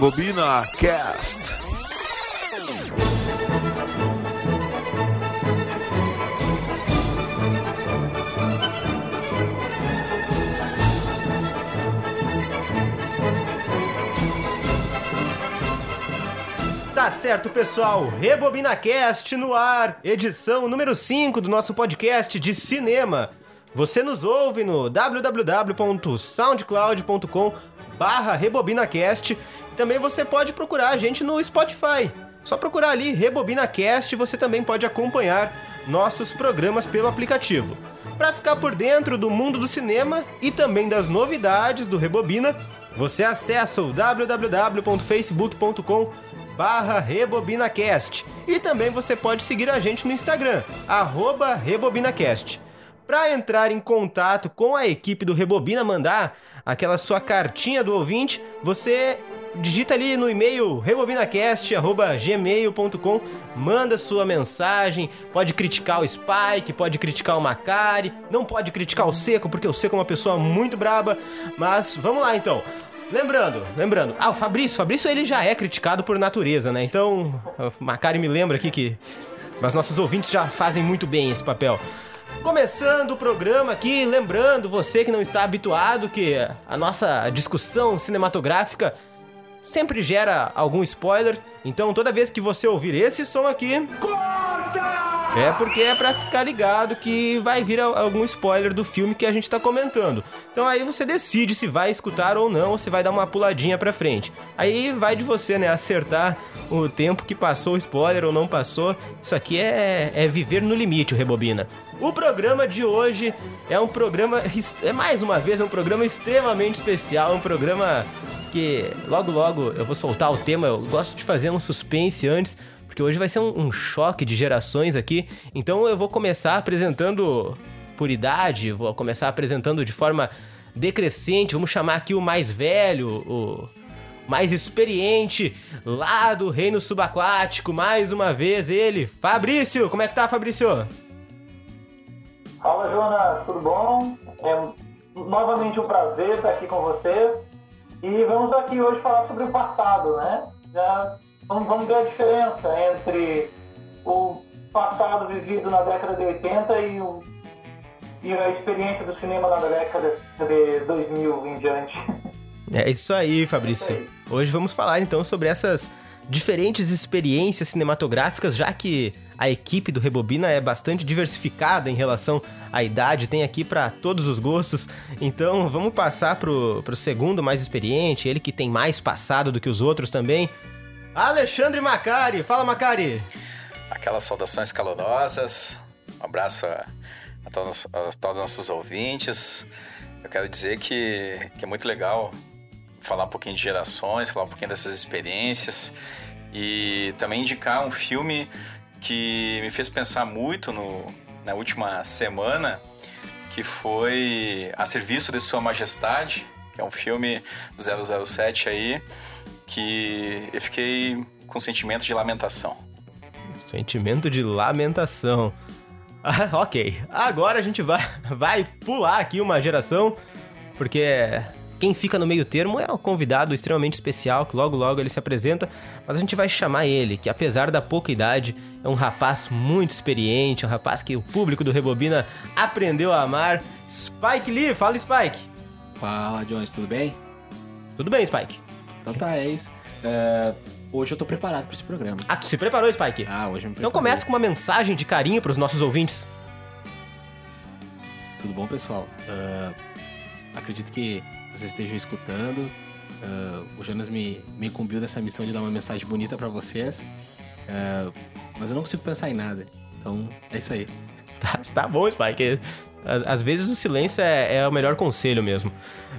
Rebobina Cast. Tá certo, pessoal. Rebobina Cast no ar, edição número 5 do nosso podcast de cinema. Você nos ouve no www.soundcloud.com barra RebobinaCast e também você pode procurar a gente no Spotify. Só procurar ali RebobinaCast e você também pode acompanhar nossos programas pelo aplicativo. Para ficar por dentro do mundo do cinema e também das novidades do Rebobina, você acessa o www.facebook.com barra RebobinaCast e também você pode seguir a gente no Instagram, RebobinaCast. Para entrar em contato com a equipe do Rebobina, mandar aquela sua cartinha do ouvinte, você digita ali no e-mail rebobinacast@gmail.com, manda sua mensagem, pode criticar o Spike, pode criticar o Macari, não pode criticar o Seco porque o Seco é uma pessoa muito braba, mas vamos lá então. Lembrando, lembrando, ah, o Fabrício, Fabrício ele já é criticado por natureza, né? Então, o Macari me lembra aqui que mas nossos ouvintes já fazem muito bem esse papel. Começando o programa aqui, lembrando você que não está habituado que a nossa discussão cinematográfica sempre gera algum spoiler. Então toda vez que você ouvir esse som aqui, é porque é pra ficar ligado que vai vir algum spoiler do filme que a gente tá comentando. Então aí você decide se vai escutar ou não, ou se vai dar uma puladinha pra frente. Aí vai de você, né, acertar o tempo que passou o spoiler ou não passou. Isso aqui é, é viver no limite, o Rebobina. O programa de hoje é um programa, é mais uma vez, é um programa extremamente especial, um programa que logo logo eu vou soltar o tema, eu gosto de fazer um suspense antes, hoje vai ser um, um choque de gerações aqui. Então eu vou começar apresentando por idade, vou começar apresentando de forma decrescente, vamos chamar aqui o mais velho, o mais experiente lá do reino subaquático, mais uma vez ele, Fabrício. Como é que tá, Fabrício? Fala, Jonas, tudo bom? É novamente um prazer estar aqui com você. E vamos aqui hoje falar sobre o passado, né? Já vamos, vamos ver a diferença entre o passado vivido na década de 80 e, o, e a experiência do cinema na década de 2000 em diante. É isso aí, Fabrício. É isso Hoje vamos falar então sobre essas diferentes experiências cinematográficas, já que a equipe do Rebobina é bastante diversificada em relação à idade, tem aqui para todos os gostos. Então vamos passar pro, pro segundo mais experiente, ele que tem mais passado do que os outros também. Alexandre Macari. Fala, Macari. Aquelas saudações calorosas. Um abraço a, a todos, a todos os nossos ouvintes. Eu quero dizer que, que é muito legal falar um pouquinho de gerações, falar um pouquinho dessas experiências e também indicar um filme que me fez pensar muito no, na última semana, que foi A Serviço de Sua Majestade, que é um filme do 007 aí, que eu fiquei com sentimento de lamentação. Sentimento de lamentação. Ah, ok. Agora a gente vai, vai pular aqui uma geração, porque quem fica no meio termo é um convidado extremamente especial, que logo logo ele se apresenta, mas a gente vai chamar ele, que apesar da pouca idade, é um rapaz muito experiente, um rapaz que o público do Rebobina aprendeu a amar. Spike Lee, fala Spike. Fala, Jones, tudo bem? Tudo bem, Spike? Então tá, é isso. É, hoje eu tô preparado pra esse programa. Ah, tu se preparou, Spike? Ah, hoje eu me Então preparei. começa com uma mensagem de carinho pros nossos ouvintes. Tudo bom, pessoal? Ah, acredito que vocês estejam escutando. Ah, o Jonas me, me incumbiu dessa missão de dar uma mensagem bonita pra vocês. Ah, mas eu não consigo pensar em nada. Então, é isso aí. Tá, tá bom, Spike. Às vezes o silêncio é, é o melhor conselho mesmo.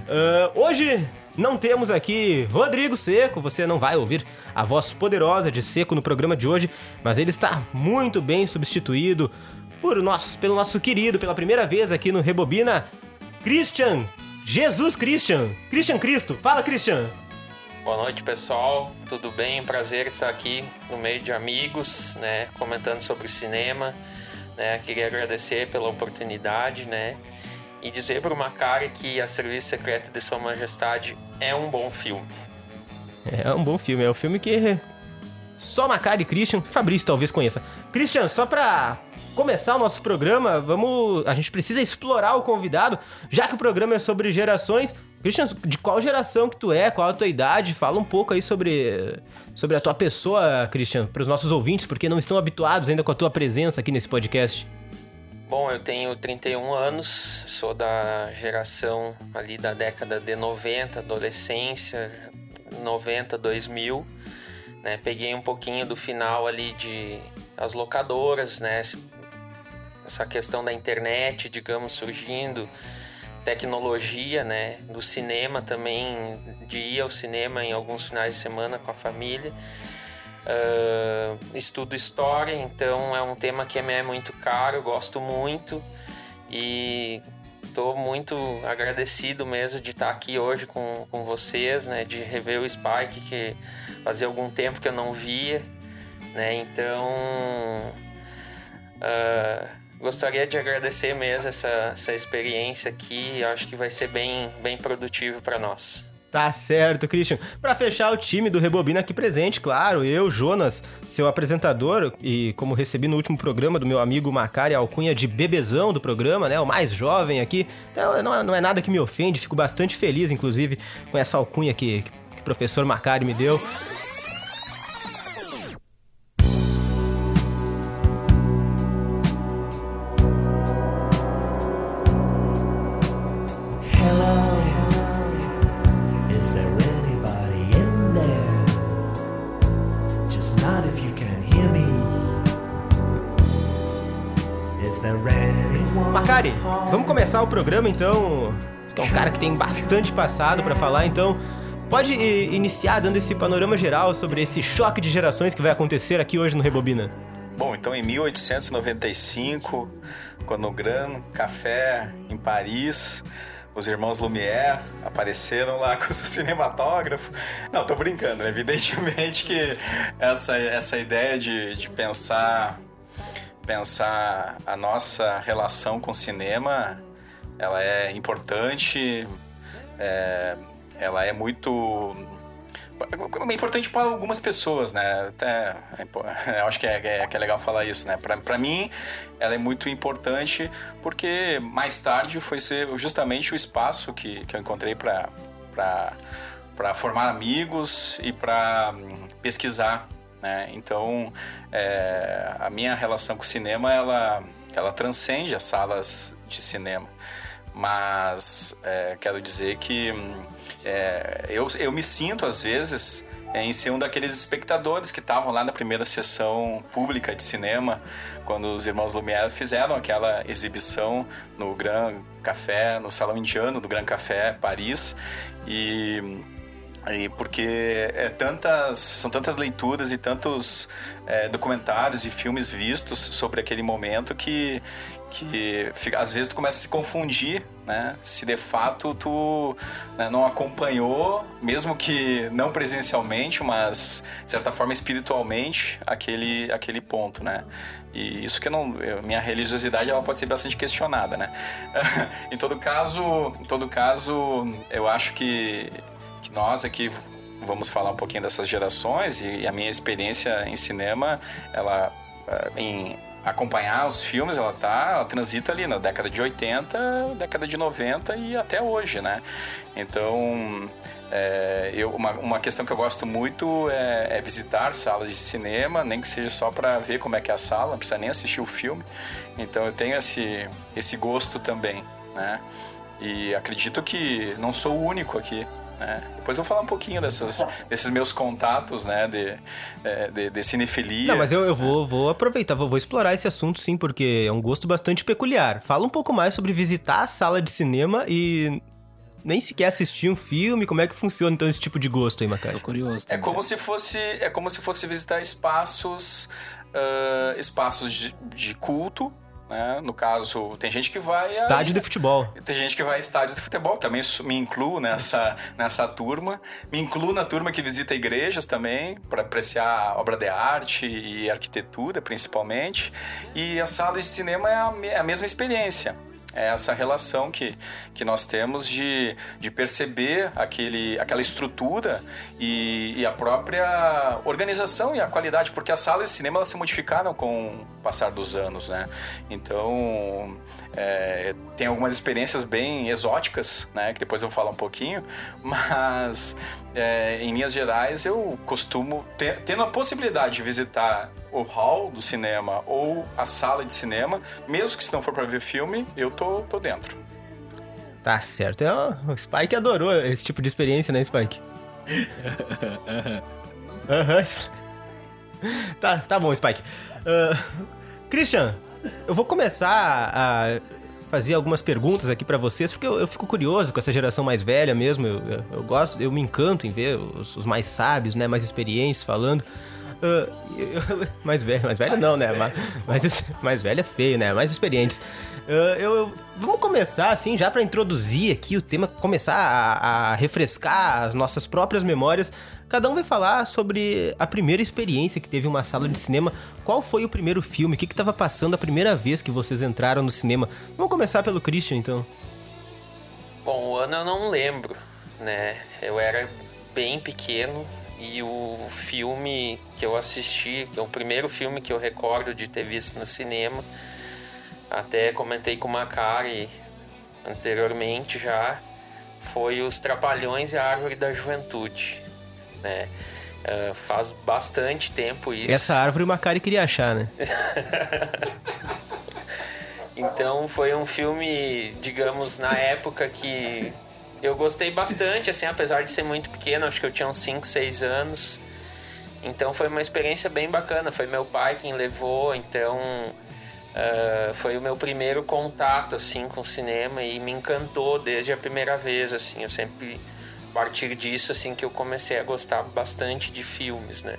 Ah, hoje não temos aqui Rodrigo Seco, você não vai ouvir a voz poderosa de Seco no programa de hoje, mas ele está muito bem substituído por nosso, pelo nosso querido, pela primeira vez aqui no Rebobina, Christian. Jesus Christian. Christian Cristo. Fala, Christian. Boa noite, pessoal. Tudo bem? Prazer estar aqui no meio de amigos, né, comentando sobre cinema. Né, queria agradecer pela oportunidade, né, e dizer para o Macari que A Serviço Secreto de Sua Majestade é um bom filme. É um bom filme, é um filme que só Macari e Christian, Fabrício talvez conheça. Christian, só pra começar o nosso programa, vamos, a gente precisa explorar o convidado, já que o programa é sobre gerações. Christian, de qual geração que tu é, qual a tua idade? Fala um pouco aí sobre, sobre a tua pessoa, Christian, para os nossos ouvintes, porque não estão habituados ainda com a tua presença aqui nesse podcast. Bom, eu tenho 31 anos, sou da geração ali da década de 90, adolescência, 90, 2000, né? Peguei um pouquinho do final ali de as locadoras, né? Essa questão da internet, digamos, surgindo, tecnologia, né? Do cinema também, de ir ao cinema em alguns finais de semana com a família. Uh, estudo história, então é um tema que me é muito caro, gosto muito e estou muito agradecido mesmo de estar aqui hoje com, com vocês, né? De rever o Spike que fazia algum tempo que eu não via, né? Então uh, gostaria de agradecer mesmo essa, essa experiência aqui. Acho que vai ser bem, bem produtivo para nós. Tá certo, Christian. Para fechar o time do Rebobina aqui presente, claro, eu, Jonas, seu apresentador, e como recebi no último programa do meu amigo Macari, alcunha de bebezão do programa, né, o mais jovem aqui, então não, é, não é nada que me ofende, fico bastante feliz, inclusive, com essa alcunha que, que o professor Macari me deu. Vamos começar o programa então. Que é um cara que tem bastante passado para falar, então pode iniciar dando esse panorama geral sobre esse choque de gerações que vai acontecer aqui hoje no Rebobina. Bom, então em 1895, quando o Gran Café em Paris, os irmãos Lumière apareceram lá com o seu cinematógrafo. Não, tô brincando, né? evidentemente que essa, essa ideia de, de pensar pensar a nossa relação com o cinema, ela é importante, é, ela é muito é importante para algumas pessoas, né? Até, eu acho que é, é, que é legal falar isso, né? Para mim, ela é muito importante porque mais tarde foi ser justamente o espaço que, que eu encontrei para formar amigos e para hum, pesquisar né? Então, é, a minha relação com o cinema, ela, ela transcende as salas de cinema. Mas é, quero dizer que é, eu, eu me sinto, às vezes, em ser um daqueles espectadores que estavam lá na primeira sessão pública de cinema, quando os irmãos Lumière fizeram aquela exibição no Grand Café, no Salão Indiano do Grand Café, Paris. E e porque é tantas, são tantas leituras e tantos é, documentários e filmes vistos sobre aquele momento que, que fica, às vezes tu começa a se confundir, né? Se de fato tu né, não acompanhou, mesmo que não presencialmente, mas de certa forma espiritualmente, aquele, aquele ponto, né? E isso que não, minha religiosidade ela pode ser bastante questionada, né? em todo caso, em todo caso, eu acho que nós aqui vamos falar um pouquinho dessas gerações e a minha experiência em cinema, ela eh, em acompanhar os filmes, ela tá, ela transita ali na década de 80, década de 90 e até hoje, né? Então, é, eu, uma, uma questão que eu gosto muito é, é, visitar salas de cinema, nem que seja só para ver como é que é a sala, não precisa nem assistir o filme. Então, eu tenho esse, esse gosto também, né? E acredito que não sou o único aqui. Né? Depois eu vou falar um pouquinho dessas, desses meus contatos, né, de, é, de, de cinefilia. Não, mas eu, eu vou, vou aproveitar, vou, vou explorar esse assunto sim, porque é um gosto bastante peculiar. Fala um pouco mais sobre visitar a sala de cinema e nem sequer assistir um filme, como é que funciona então esse tipo de gosto aí, Macari? Tô curioso. Também. É como se fosse, é como se fosse visitar espaços, uh, espaços de, de culto, né? No caso, tem gente que vai. Estádio aí, de futebol. Tem gente que vai a estádios de futebol. Também me incluo nessa, nessa turma. Me incluo na turma que visita igrejas também, para apreciar obra de arte e arquitetura, principalmente. E as salas de cinema é a, é a mesma experiência. É essa relação que, que nós temos de, de perceber aquele, aquela estrutura e, e, a própria organização e a qualidade, porque as salas de cinema elas se modificaram com o passar dos anos, né? Então, é, tem algumas experiências bem exóticas, né? Que depois eu vou falar um pouquinho, mas é, em linhas gerais eu costumo, ter, tendo a possibilidade de visitar o hall do cinema ou a sala de cinema, mesmo que se não for para ver filme, eu tô, tô dentro. Tá certo. É, o Spike adorou esse tipo de experiência, né, Spike? uhum. tá, tá bom, Spike. Uh, Christian, eu vou começar a fazer algumas perguntas aqui para vocês, porque eu, eu, fico curioso com essa geração mais velha mesmo. Eu, eu, eu gosto, eu me encanto em ver os, os, mais sábios, né, mais experientes falando. Uh, mais velho, mais velho mais não, né? velho. né? Mais, mais, mais velho é feio, né? Mais experientes. Uh, eu, vamos começar assim, já para introduzir aqui o tema, começar a, a refrescar as nossas próprias memórias. Cada um vai falar sobre a primeira experiência que teve uma sala de cinema. Qual foi o primeiro filme? O que estava passando a primeira vez que vocês entraram no cinema? Vamos começar pelo Christian, então. Bom, o ano eu não lembro, né? Eu era bem pequeno e o filme que eu assisti, que é o primeiro filme que eu recordo de ter visto no cinema, até comentei com o Macari anteriormente já, foi Os Trapalhões e a Árvore da Juventude né? Uh, faz bastante tempo isso. Essa árvore o Macari queria achar, né? então foi um filme, digamos, na época que eu gostei bastante, assim, apesar de ser muito pequeno, acho que eu tinha uns 5, 6 anos. Então foi uma experiência bem bacana. Foi meu pai quem levou, então uh, foi o meu primeiro contato assim com o cinema e me encantou desde a primeira vez. Assim, eu sempre partir disso assim que eu comecei a gostar bastante de filmes, né?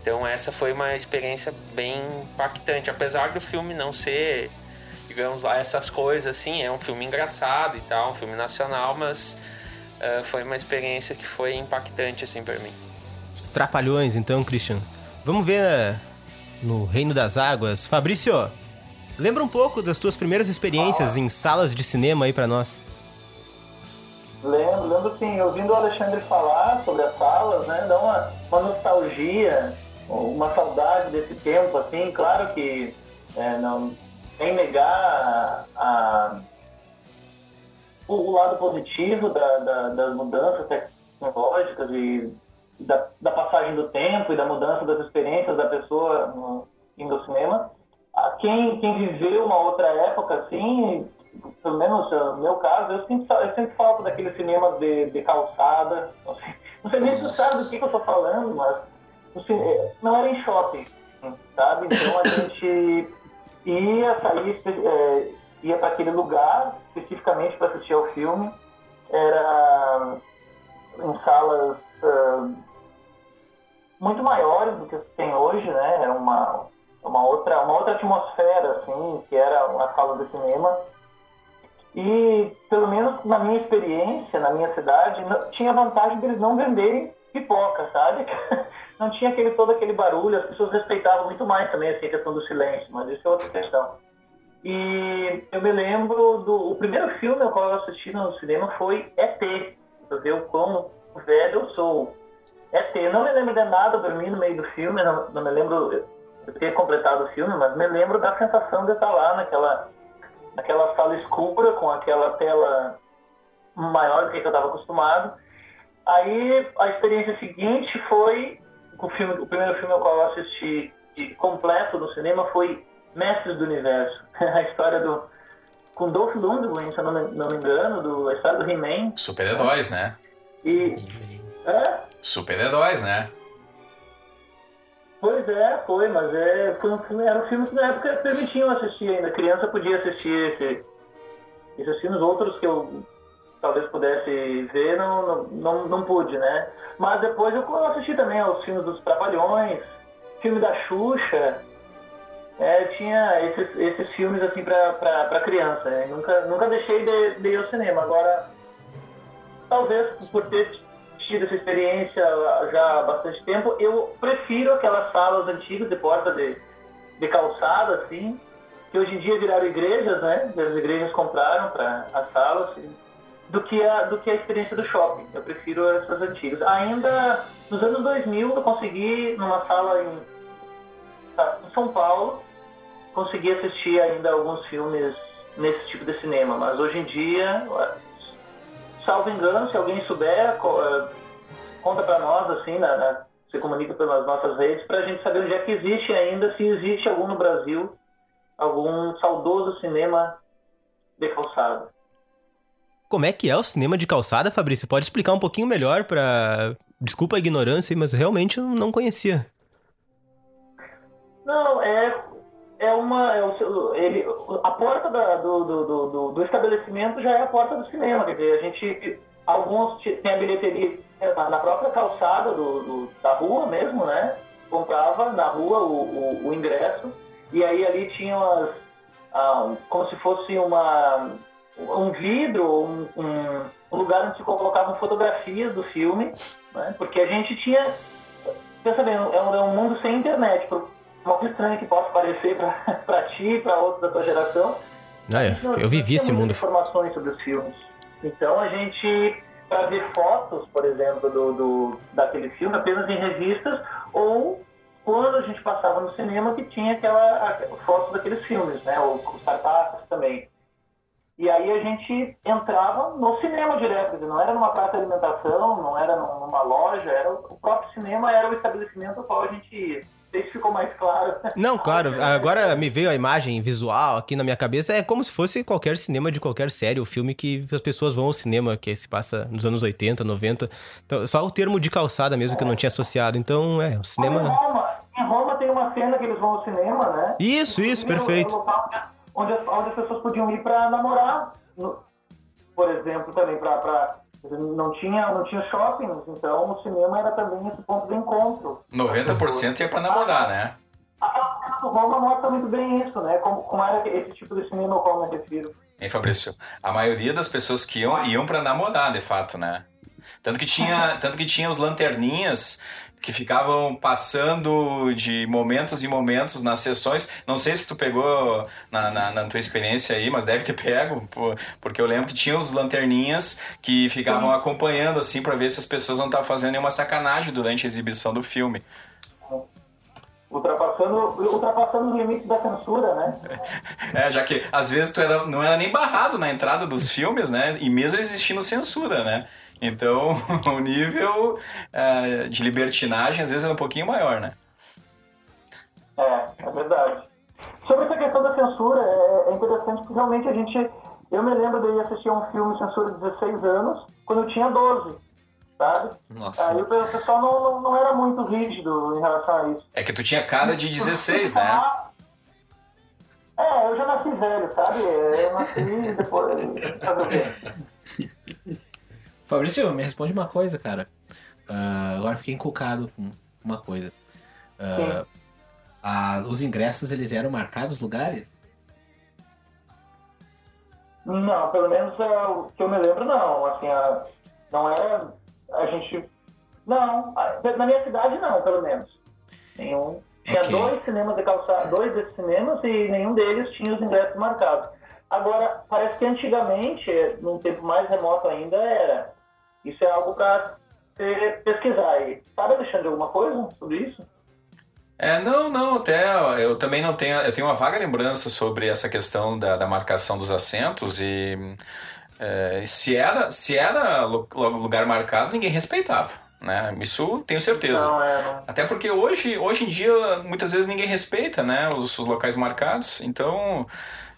Então essa foi uma experiência bem impactante, apesar do filme não ser, digamos lá, essas coisas assim, é um filme engraçado e tal, um filme nacional, mas uh, foi uma experiência que foi impactante assim para mim. Os trapalhões, então, Christian. Vamos ver uh, no Reino das Águas. Fabrício, lembra um pouco das tuas primeiras experiências em salas de cinema aí para nós. Lembro, lembro sim, ouvindo o Alexandre falar sobre as salas, né, dá uma, uma nostalgia, uma saudade desse tempo, assim, claro que é, não sem negar a, a, o, lado positivo da, da, das mudanças tecnológicas e da, da, passagem do tempo e da mudança das experiências da pessoa no, indo ao cinema. A quem, quem viveu uma outra época, assim, pelo menos no meu caso, eu sempre, eu sempre falo daquele cinema de, de calçada. Não sei, não sei nem se sabe do que, que eu estou falando, mas assim, não era em shopping, sabe? Então a gente ia sair, é, ia para aquele lugar especificamente para assistir ao filme. Era em salas uh, muito maiores do que tem hoje, né? Era uma, uma, outra, uma outra atmosfera, assim, que era uma sala de cinema. E, pelo menos na minha experiência, na minha cidade, não, tinha vantagem deles não venderem pipoca, sabe? não tinha aquele, todo aquele barulho, as pessoas respeitavam muito mais também assim, a questão do silêncio, mas isso é outra questão. E eu me lembro do o primeiro filme ao qual eu assisti no cinema foi ET, para ver o quão velho eu sou. ET, não me lembro de nada, dormi no meio do filme, não, não me lembro de ter completado o filme, mas me lembro da sensação de estar lá naquela naquela sala escura com aquela tela maior do que eu estava acostumado. Aí a experiência seguinte foi o filme, o primeiro filme ao qual eu assisti completo no cinema foi Mestres do Universo, a história do com Dolph Lundgren, se eu não me, não me engano, do, a história do He-Man. Super-heróis, né? E é? Super-heróis, né? Pois é, foi, mas é, foi um era um filme que na época permitiam assistir ainda. Criança podia assistir esse, esses filmes, outros que eu talvez pudesse ver, não, não, não, não pude, né? Mas depois eu assisti também aos filmes dos Trapalhões, filme da Xuxa, é, tinha esses, esses filmes assim pra, pra, pra criança. Né? Nunca, nunca deixei de, de ir ao cinema. Agora, talvez por ter tido essa experiência já há bastante tempo. Eu prefiro aquelas salas antigas de porta de, de calçada, assim, que hoje em dia viraram igrejas, né? As igrejas compraram para as salas, do que, a, do que a experiência do shopping. Eu prefiro essas antigas. Ainda nos anos 2000 eu consegui, numa sala em, tá, em São Paulo, consegui assistir ainda alguns filmes nesse tipo de cinema, mas hoje em dia, salvo engano, se alguém souber, eh, conta para nós, assim, na, na, se comunica pelas nossas redes, para a gente saber onde é que existe ainda, se existe algum no Brasil, algum saudoso cinema de calçada. Como é que é o cinema de calçada, Fabrício? Pode explicar um pouquinho melhor para Desculpa a ignorância, mas realmente eu não conhecia. Não, é é uma. É o, ele, a porta da, do, do, do, do, estabelecimento já é a porta do cinema. Quer dizer, a gente. Alguns tem a bilheteria na própria calçada do, da rua mesmo, né? Comprava na rua o, o, o ingresso. E aí ali tinha ah, como se fosse uma, um vidro, um, um, um lugar onde se colocavam fotografias do filme, né? Porque a gente tinha. Pensa bem, é um, é um mundo sem internet muito estranho que possa parecer para ti, para outros da tua geração. Ah, é. Eu vivi esse mundo. informações sobre os filmes. Então a gente, para ver fotos, por exemplo, do, do, daquele filme, apenas em revistas, ou quando a gente passava no cinema que tinha aquela foto daqueles filmes, né? Ou os cartazes também. E aí a gente entrava no cinema direto, não era numa praça de alimentação, não era numa loja, era o próprio cinema era o estabelecimento ao qual a gente ia sei se ficou mais claro. Não, claro. Agora me veio a imagem visual aqui na minha cabeça. É como se fosse qualquer cinema de qualquer série ou filme que as pessoas vão ao cinema, que se passa nos anos 80, 90. Então, só o termo de calçada mesmo que eu não tinha associado. Então, é, o cinema... Em Roma, em Roma tem uma cena que eles vão ao cinema, né? Isso, isso, perfeito. Onde, onde as pessoas podiam ir pra namorar. Por exemplo, também pra não tinha, não tinha shoppings, então o cinema era também esse ponto de encontro. 90% ia para namorar, né? A Roma mostra muito bem isso, né? Como, como era esse tipo de cinema ao qual eu me refiro. Hein, Fabrício? A maioria das pessoas que iam, iam para namorar, de fato, né? Tanto que tinha, tanto que tinha os lanterninhas que ficavam passando de momentos em momentos nas sessões. Não sei se tu pegou na, na, na tua experiência aí, mas deve ter pego, porque eu lembro que tinha os lanterninhas que ficavam acompanhando assim para ver se as pessoas não estavam fazendo nenhuma sacanagem durante a exibição do filme. Ultrapassando, ultrapassando o limite da censura, né? É, já que às vezes tu era, não era nem barrado na entrada dos filmes, né? E mesmo existindo censura, né? Então, o nível é, de libertinagem às vezes é um pouquinho maior, né? É, é verdade. Sobre essa questão da censura, é, é interessante porque realmente a gente. Eu me lembro de ir assistir um filme censura de 16 anos, quando eu tinha 12, sabe? Nossa. Aí o pessoal não, não, não era muito rígido em relação a isso. É que tu tinha cara de 16, né? É, eu já nasci velho, sabe? Eu nasci depois. Sabe o quê? Fabrício, me responde uma coisa, cara. Uh, agora fiquei encucado com uma coisa. Uh, a, os ingressos, eles eram marcados lugares? Não, pelo menos é, o que eu me lembro, não. Assim, a, não era... A gente... Não, na minha cidade não, pelo menos. Nenhum. Tinha okay. dois cinemas de calçada, dois desses cinemas e nenhum deles tinha os ingressos marcados. Agora, parece que antigamente, num tempo mais remoto ainda, era isso é algo para pesquisar aí. Sabe, Alexandre, alguma coisa sobre isso? É, não, não, até eu também não tenho, eu tenho uma vaga lembrança sobre essa questão da, da marcação dos assentos e é, se era, se era lugar marcado, ninguém respeitava. Né? Isso tenho certeza. Não, é, não. Até porque hoje, hoje em dia, muitas vezes ninguém respeita né, os, os locais marcados. Então,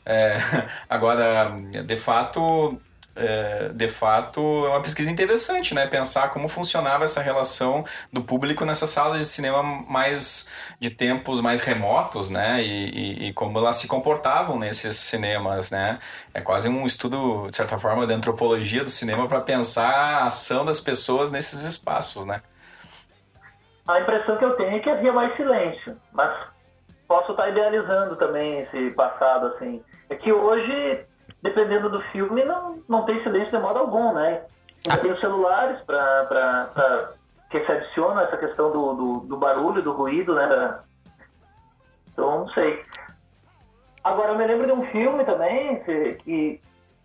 é, agora, de fato, é, de fato, é uma pesquisa interessante, né? Pensar como funcionava essa relação do público nessas salas de cinema mais de tempos mais remotos, né? E, e, e, como elas se comportavam nesses cinemas, né? É quase um estudo, de certa forma, de antropologia do cinema para pensar a ação das pessoas nesses espaços, né? A impressão que eu tenho é que havia mais silêncio, mas posso estar idealizando também esse passado, assim. É que hoje dependendo do filme, não, não tem silêncio de modo algum, né? Ainda tem os celulares para que se adiciona essa questão do, do, do, barulho, do ruído, né? Então, não sei. Agora, eu me lembro de um filme também que, que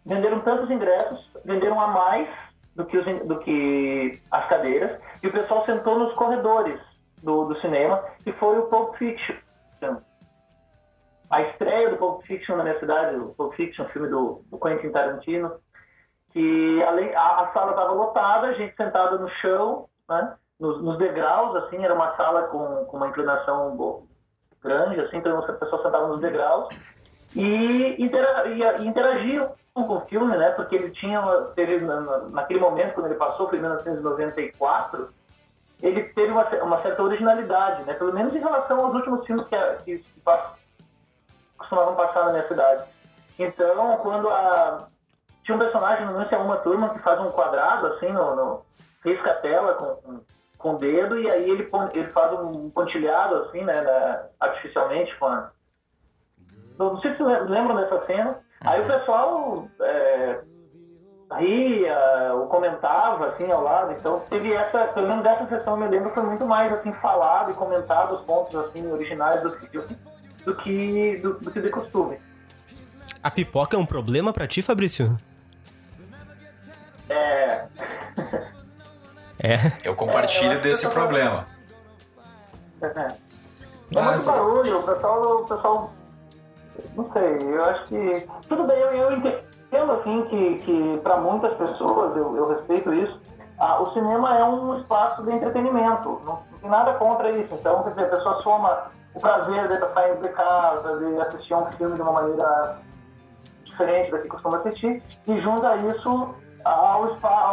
venderam tantos ingressos, venderam a mais do que, os, do que as cadeiras, e o pessoal sentou nos corredores do, do cinema, e foi o Pulp Fiction. A estreia do Pulp Fiction na minha cidade, o Pulp Fiction, filme do, do Quentin Tarantino, que a, a sala estava lotada, a gente sentada no chão, né, nos, nos, degraus, assim, era uma sala com, com uma inclinação grande, assim, então as pessoas sentavam nos degraus e, intera, e, interagiam com o filme, né, porque ele tinha, teve, naquele momento, quando ele passou, foi em 1994, ele teve uma, uma certa originalidade, né, pelo menos em relação aos últimos filmes que, que, que costumavam passar na minha cidade. Então, quando a tinha um personagem no Lance é uma turma que faz um quadrado assim no, no risca a tela com, com o dedo e aí ele, ele faz um pontilhado assim, né, né artificialmente com a... Não sei se vocês lembram dessa cena. Aí o uhum. pessoal é, ria, ou comentava assim ao lado. Então teve essa, pelo menos dessa sessão eu me lembro, foi muito mais assim falado e comentado os pontos assim originais do filme do que do, do que de costume. A pipoca é um problema para ti, Fabrício? É. é. Eu compartilho é, desse problema. É. Mas... É muito barulho, o pessoal, o pessoal. Não sei, eu acho que. Tudo bem, eu, eu entendo assim que, que para muitas pessoas, eu, eu respeito isso, ah, o cinema é um espaço de entretenimento. Não, não tem nada contra isso. Então, quer dizer, a pessoa soma o prazer de saindo de casa, de assistir um filme de uma maneira diferente da que costuma assistir, e junta isso há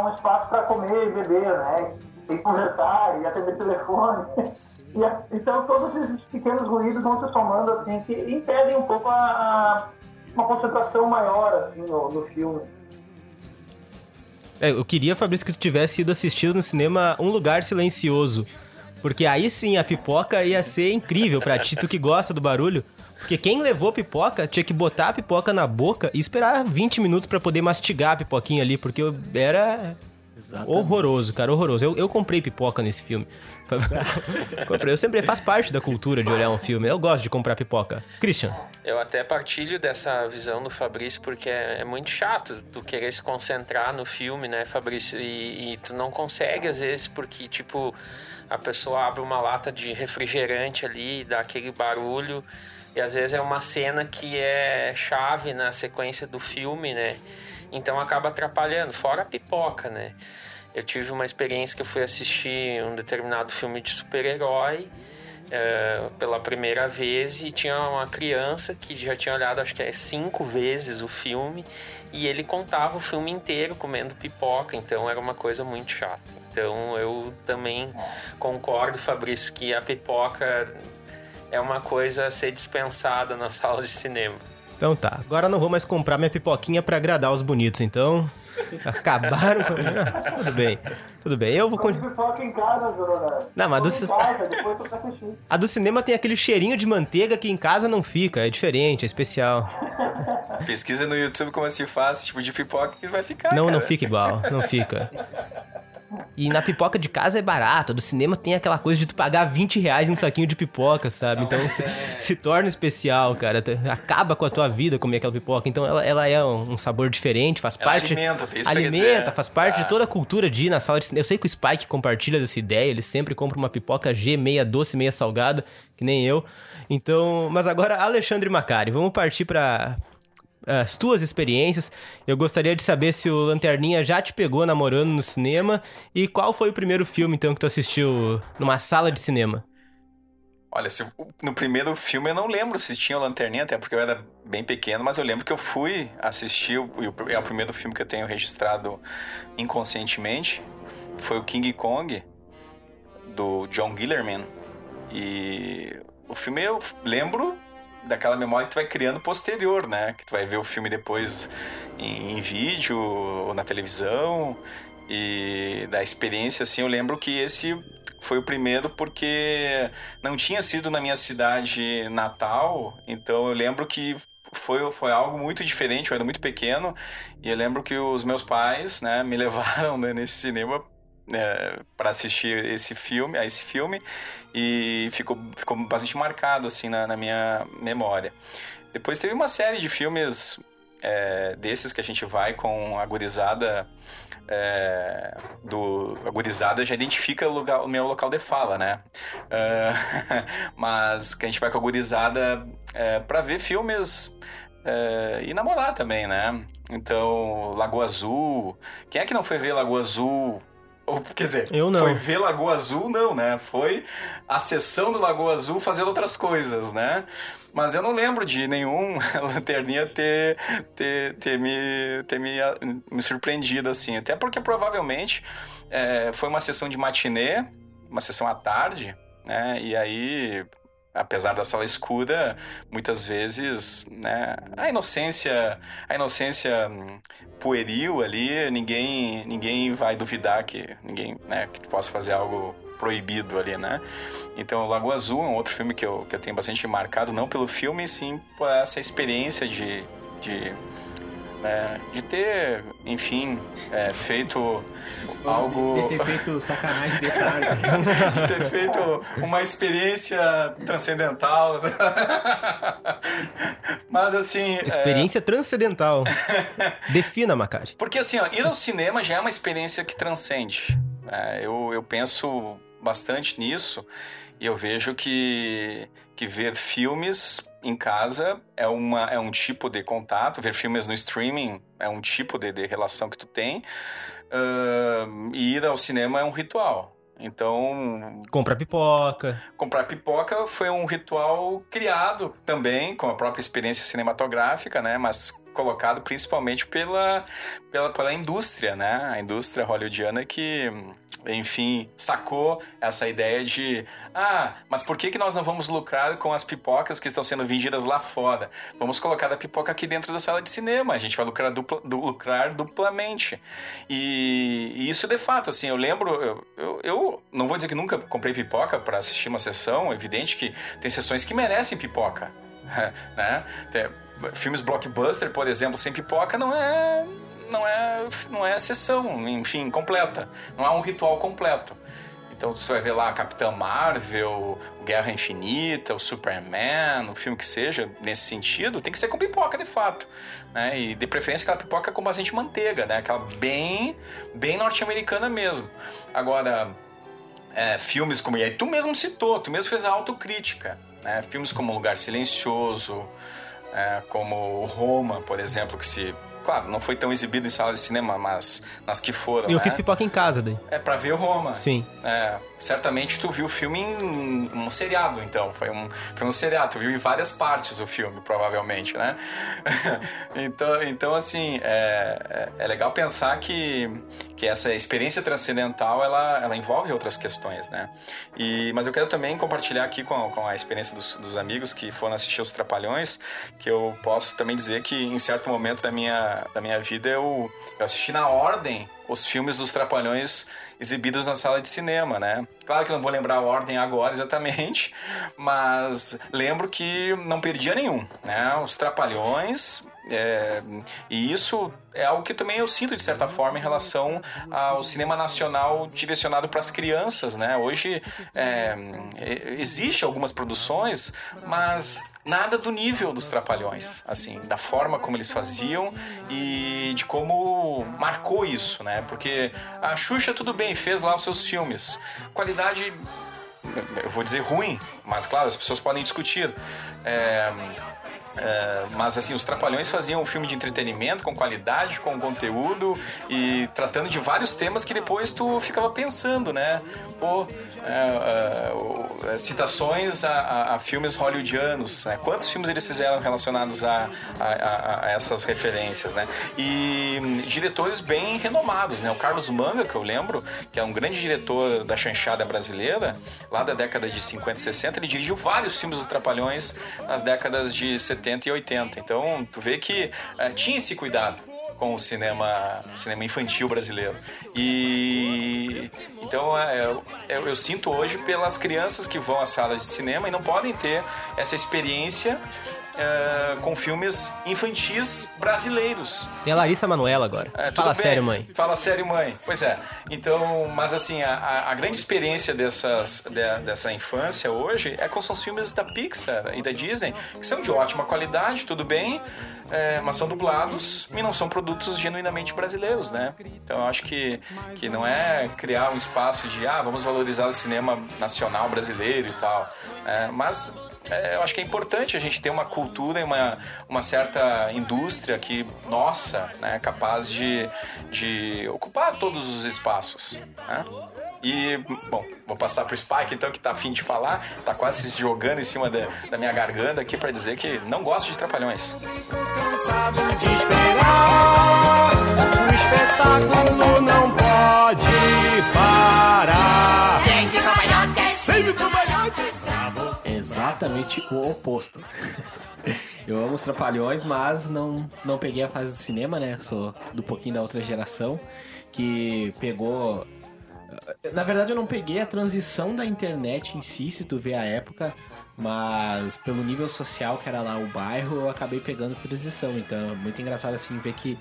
um espaço para comer e beber, né? E conversar e atender telefone. E, então todos esses pequenos ruídos vão se somando assim, que impedem um pouco a, a uma concentração maior assim, no, no filme. É, eu queria, Fabrício, que tu tivesse ido assistido no cinema Um Lugar Silencioso. Porque aí sim a pipoca ia ser incrível pra ti, tu que gosta do barulho. Porque quem levou pipoca tinha que botar a pipoca na boca e esperar 20 minutos para poder mastigar a pipoquinha ali, porque era Exatamente. horroroso, cara, horroroso. Eu, eu comprei pipoca nesse filme. comprei. Eu sempre faço parte da cultura de olhar um filme. Eu gosto de comprar pipoca. Christian. Eu até partilho dessa visão do Fabrício, porque é, é muito chato tu querer se concentrar no filme, né, Fabrício? E, e tu não consegue, às vezes, porque, tipo, a pessoa abre uma lata de refrigerante ali, dá aquele barulho e às vezes é uma cena que é chave na sequência do filme, né? Então acaba atrapalhando, fora a pipoca, né? Eu tive uma experiência que eu fui assistir um determinado filme de super-herói é, pela primeira vez e tinha uma criança que já tinha olhado acho que é cinco vezes o filme e ele contava o filme inteiro comendo pipoca, então era uma coisa muito chata. Então eu também concordo, Fabrício, que a pipoca é uma coisa a ser dispensada na sala de cinema. Então tá, agora não vou mais comprar minha pipoquinha para agradar os bonitos, então. Acabaram com. tudo bem, tudo bem. Eu vou. pipoca em casa, Não, mas do... Casa, a do cinema tem aquele cheirinho de manteiga que em casa não fica. É diferente, é especial. Pesquisa no YouTube como se faz, tipo de pipoca que vai ficar. Não, cara. não fica igual, não fica. E na pipoca de casa é barato, do cinema tem aquela coisa de tu pagar 20 reais em um saquinho de pipoca, sabe? Então se, é. se torna especial, cara. Acaba com a tua vida comer aquela pipoca. Então ela, ela é um sabor diferente, faz ela parte. Alimenta, tem isso Alimenta, faz parte ah. de toda a cultura de ir na sala de cinema. Eu sei que o Spike compartilha dessa ideia, ele sempre compra uma pipoca G, meia doce, meia salgada, que nem eu. Então, mas agora, Alexandre Macari, vamos partir para as tuas experiências. Eu gostaria de saber se o Lanterninha já te pegou namorando no cinema e qual foi o primeiro filme então que tu assistiu numa sala de cinema? Olha, se, no primeiro filme eu não lembro se tinha o Lanterninha, até porque eu era bem pequeno, mas eu lembro que eu fui assistir, e é o primeiro filme que eu tenho registrado inconscientemente, foi o King Kong, do John Gillerman. E o filme eu lembro daquela memória que tu vai criando posterior, né? Que tu vai ver o filme depois em, em vídeo ou na televisão. E da experiência, assim, eu lembro que esse foi o primeiro porque não tinha sido na minha cidade natal, então eu lembro que foi, foi algo muito diferente, eu era muito pequeno, e eu lembro que os meus pais, né, me levaram né, nesse cinema é, para assistir esse filme, a esse filme, e ficou, ficou bastante marcado assim na, na minha memória. Depois teve uma série de filmes é, desses que a gente vai com a gurizada é, do a gurizada já identifica o, lugar, o meu local de fala, né? Uh, mas que a gente vai com a gurizada é, para ver filmes é, e namorar também, né? Então, Lagoa Azul. Quem é que não foi ver Lagoa Azul? Ou, quer dizer, Eu não. foi ver Lagoa Azul, não, né? Foi a sessão do Lagoa Azul fazendo outras coisas, né? Mas eu não lembro de nenhum lanterninha ter, ter, ter, me, ter me, me surpreendido assim. Até porque provavelmente é, foi uma sessão de matinê, uma sessão à tarde, né? E aí apesar da sala escura, muitas vezes, né, a inocência, a inocência hum, pueril ali, ninguém, ninguém vai duvidar que ninguém, né, que possa fazer algo proibido ali, né? Então, Lagoa Azul é um outro filme que eu, que eu tenho bastante marcado, não pelo filme, sim por essa experiência de, de né, de ter, enfim, é, feito algo. De ter feito sacanagem de tarde. de ter feito uma experiência transcendental. Mas assim. é, Experiência transcendental. Defina, Macari. porque assim, ó, ir ao cinema já é uma experiência que transcende. É, eu, eu penso bastante nisso e eu vejo que, que ver filmes em casa é, uma, é um tipo de contato, ver filmes no streaming é um tipo de, de relação que tu tem, ahn, e ir ao cinema é um ritual. Então, Compra pipoca. comprar pipoca foi um ritual criado também com a própria experiência cinematográfica, né? Mas colocado principalmente pela, pela, pela indústria, né? A indústria hollywoodiana que, enfim, sacou essa ideia de ah, mas por que, que nós não vamos lucrar com as pipocas que estão sendo vendidas lá fora? Vamos colocar a pipoca aqui dentro da sala de cinema. A gente vai lucrar, dupla, du- lucrar duplamente. E, e isso de fato, assim, eu lembro, eu, eu, eu não vou dizer que nunca comprei pipoca para assistir uma sessão, é evidente que tem sessões que merecem pipoca, né? Filmes blockbuster, por exemplo, sem pipoca não é não é não é sessão, enfim, completa. Não é um ritual completo. Então você vai ver lá Capitã Marvel, Guerra Infinita, o Superman, o filme que seja, nesse sentido, tem que ser com pipoca de fato. Né? E de preferência aquela pipoca com bastante manteiga, né? Aquela bem, bem norte-americana mesmo. Agora, é, filmes como. E aí tu mesmo citou, tu mesmo fez a autocrítica. Né? Filmes como Lugar Silencioso, é, como Roma, por exemplo, que se. Claro, não foi tão exibido em sala de cinema, mas nas que foram. E eu né? fiz pipoca em casa daí. É pra ver Roma. Sim. É, certamente tu viu o filme em, em um seriado, então. Foi um, foi um seriado. Tu viu em várias partes o filme, provavelmente, né? então, então, assim, é, é, é legal pensar que, que essa experiência transcendental, ela, ela envolve outras questões, né? E, mas eu quero também compartilhar aqui com, com a experiência dos, dos amigos que foram assistir Os Trapalhões, que eu posso também dizer que em certo momento da minha, da minha vida eu, eu assisti na ordem os filmes dos Trapalhões exibidos na sala de cinema, né? Claro que não vou lembrar a ordem agora exatamente, mas lembro que não perdia nenhum, né? Os Trapalhões é, e isso é algo que também eu sinto de certa forma em relação ao cinema nacional direcionado para as crianças, né? Hoje é, é, existe algumas produções, mas nada do nível dos Trapalhões, assim, da forma como eles faziam e de como marcou isso, né? Porque a Xuxa tudo bem fez lá os seus filmes, qualidade eu vou dizer ruim, mas claro, as pessoas podem discutir. É, é, mas assim, os Trapalhões faziam um filme de entretenimento com qualidade, com conteúdo e tratando de vários temas que depois tu ficava pensando, né? Pô, é, é, citações a, a- a filmes hollywoodianos, né? Quantos filmes eles fizeram relacionados a- a essas referências, né? E hum, diretores bem renomados, né? O Carlos Manga, que eu lembro, que é um grande diretor da chanchada brasileira, lá da década de 50 e 60, ele dirigiu vários filmes do Trapalhões nas décadas de 70 e 80. Então, tu vê que eh, tinha esse cuidado com o cinema, cinema infantil brasileiro. E então é, eu, eu, eu sinto hoje pelas crianças que vão às salas de cinema e não podem ter essa experiência é, com filmes infantis brasileiros. Tem a Larissa Manoela agora. É, Fala bem. sério, mãe. Fala sério, mãe. Pois é. Então, mas assim, a, a- a grande experiência dessas, de- dessa infância hoje é com os filmes da Pixar e da Disney, que são de ótima qualidade, tudo bem, é, mas são dublados e não são produtos genuinamente brasileiros, né? Então eu acho que, que não é criar um espaço de, ah, vamos valorizar o cinema nacional brasileiro e tal. É, mas é, eu acho que é importante a gente ter uma cultura e uma, uma certa indústria que, nossa, né, capaz de, de ocupar todos os espaços. Né? E, bom, vou passar pro Spike então, que tá afim de falar, tá quase se jogando em cima da, da minha garganta aqui para dizer que não gosto de trapalhões. Cansado de esperar, o espetáculo não pode parar. Sempre trabalhantes. Exatamente o oposto. Eu amo os Trapalhões, mas não, não peguei a fase do cinema, né? Sou do pouquinho da outra geração que pegou. Na verdade, eu não peguei a transição da internet em si, se tu vê a época, mas pelo nível social que era lá o bairro, eu acabei pegando a transição. Então é muito engraçado assim ver que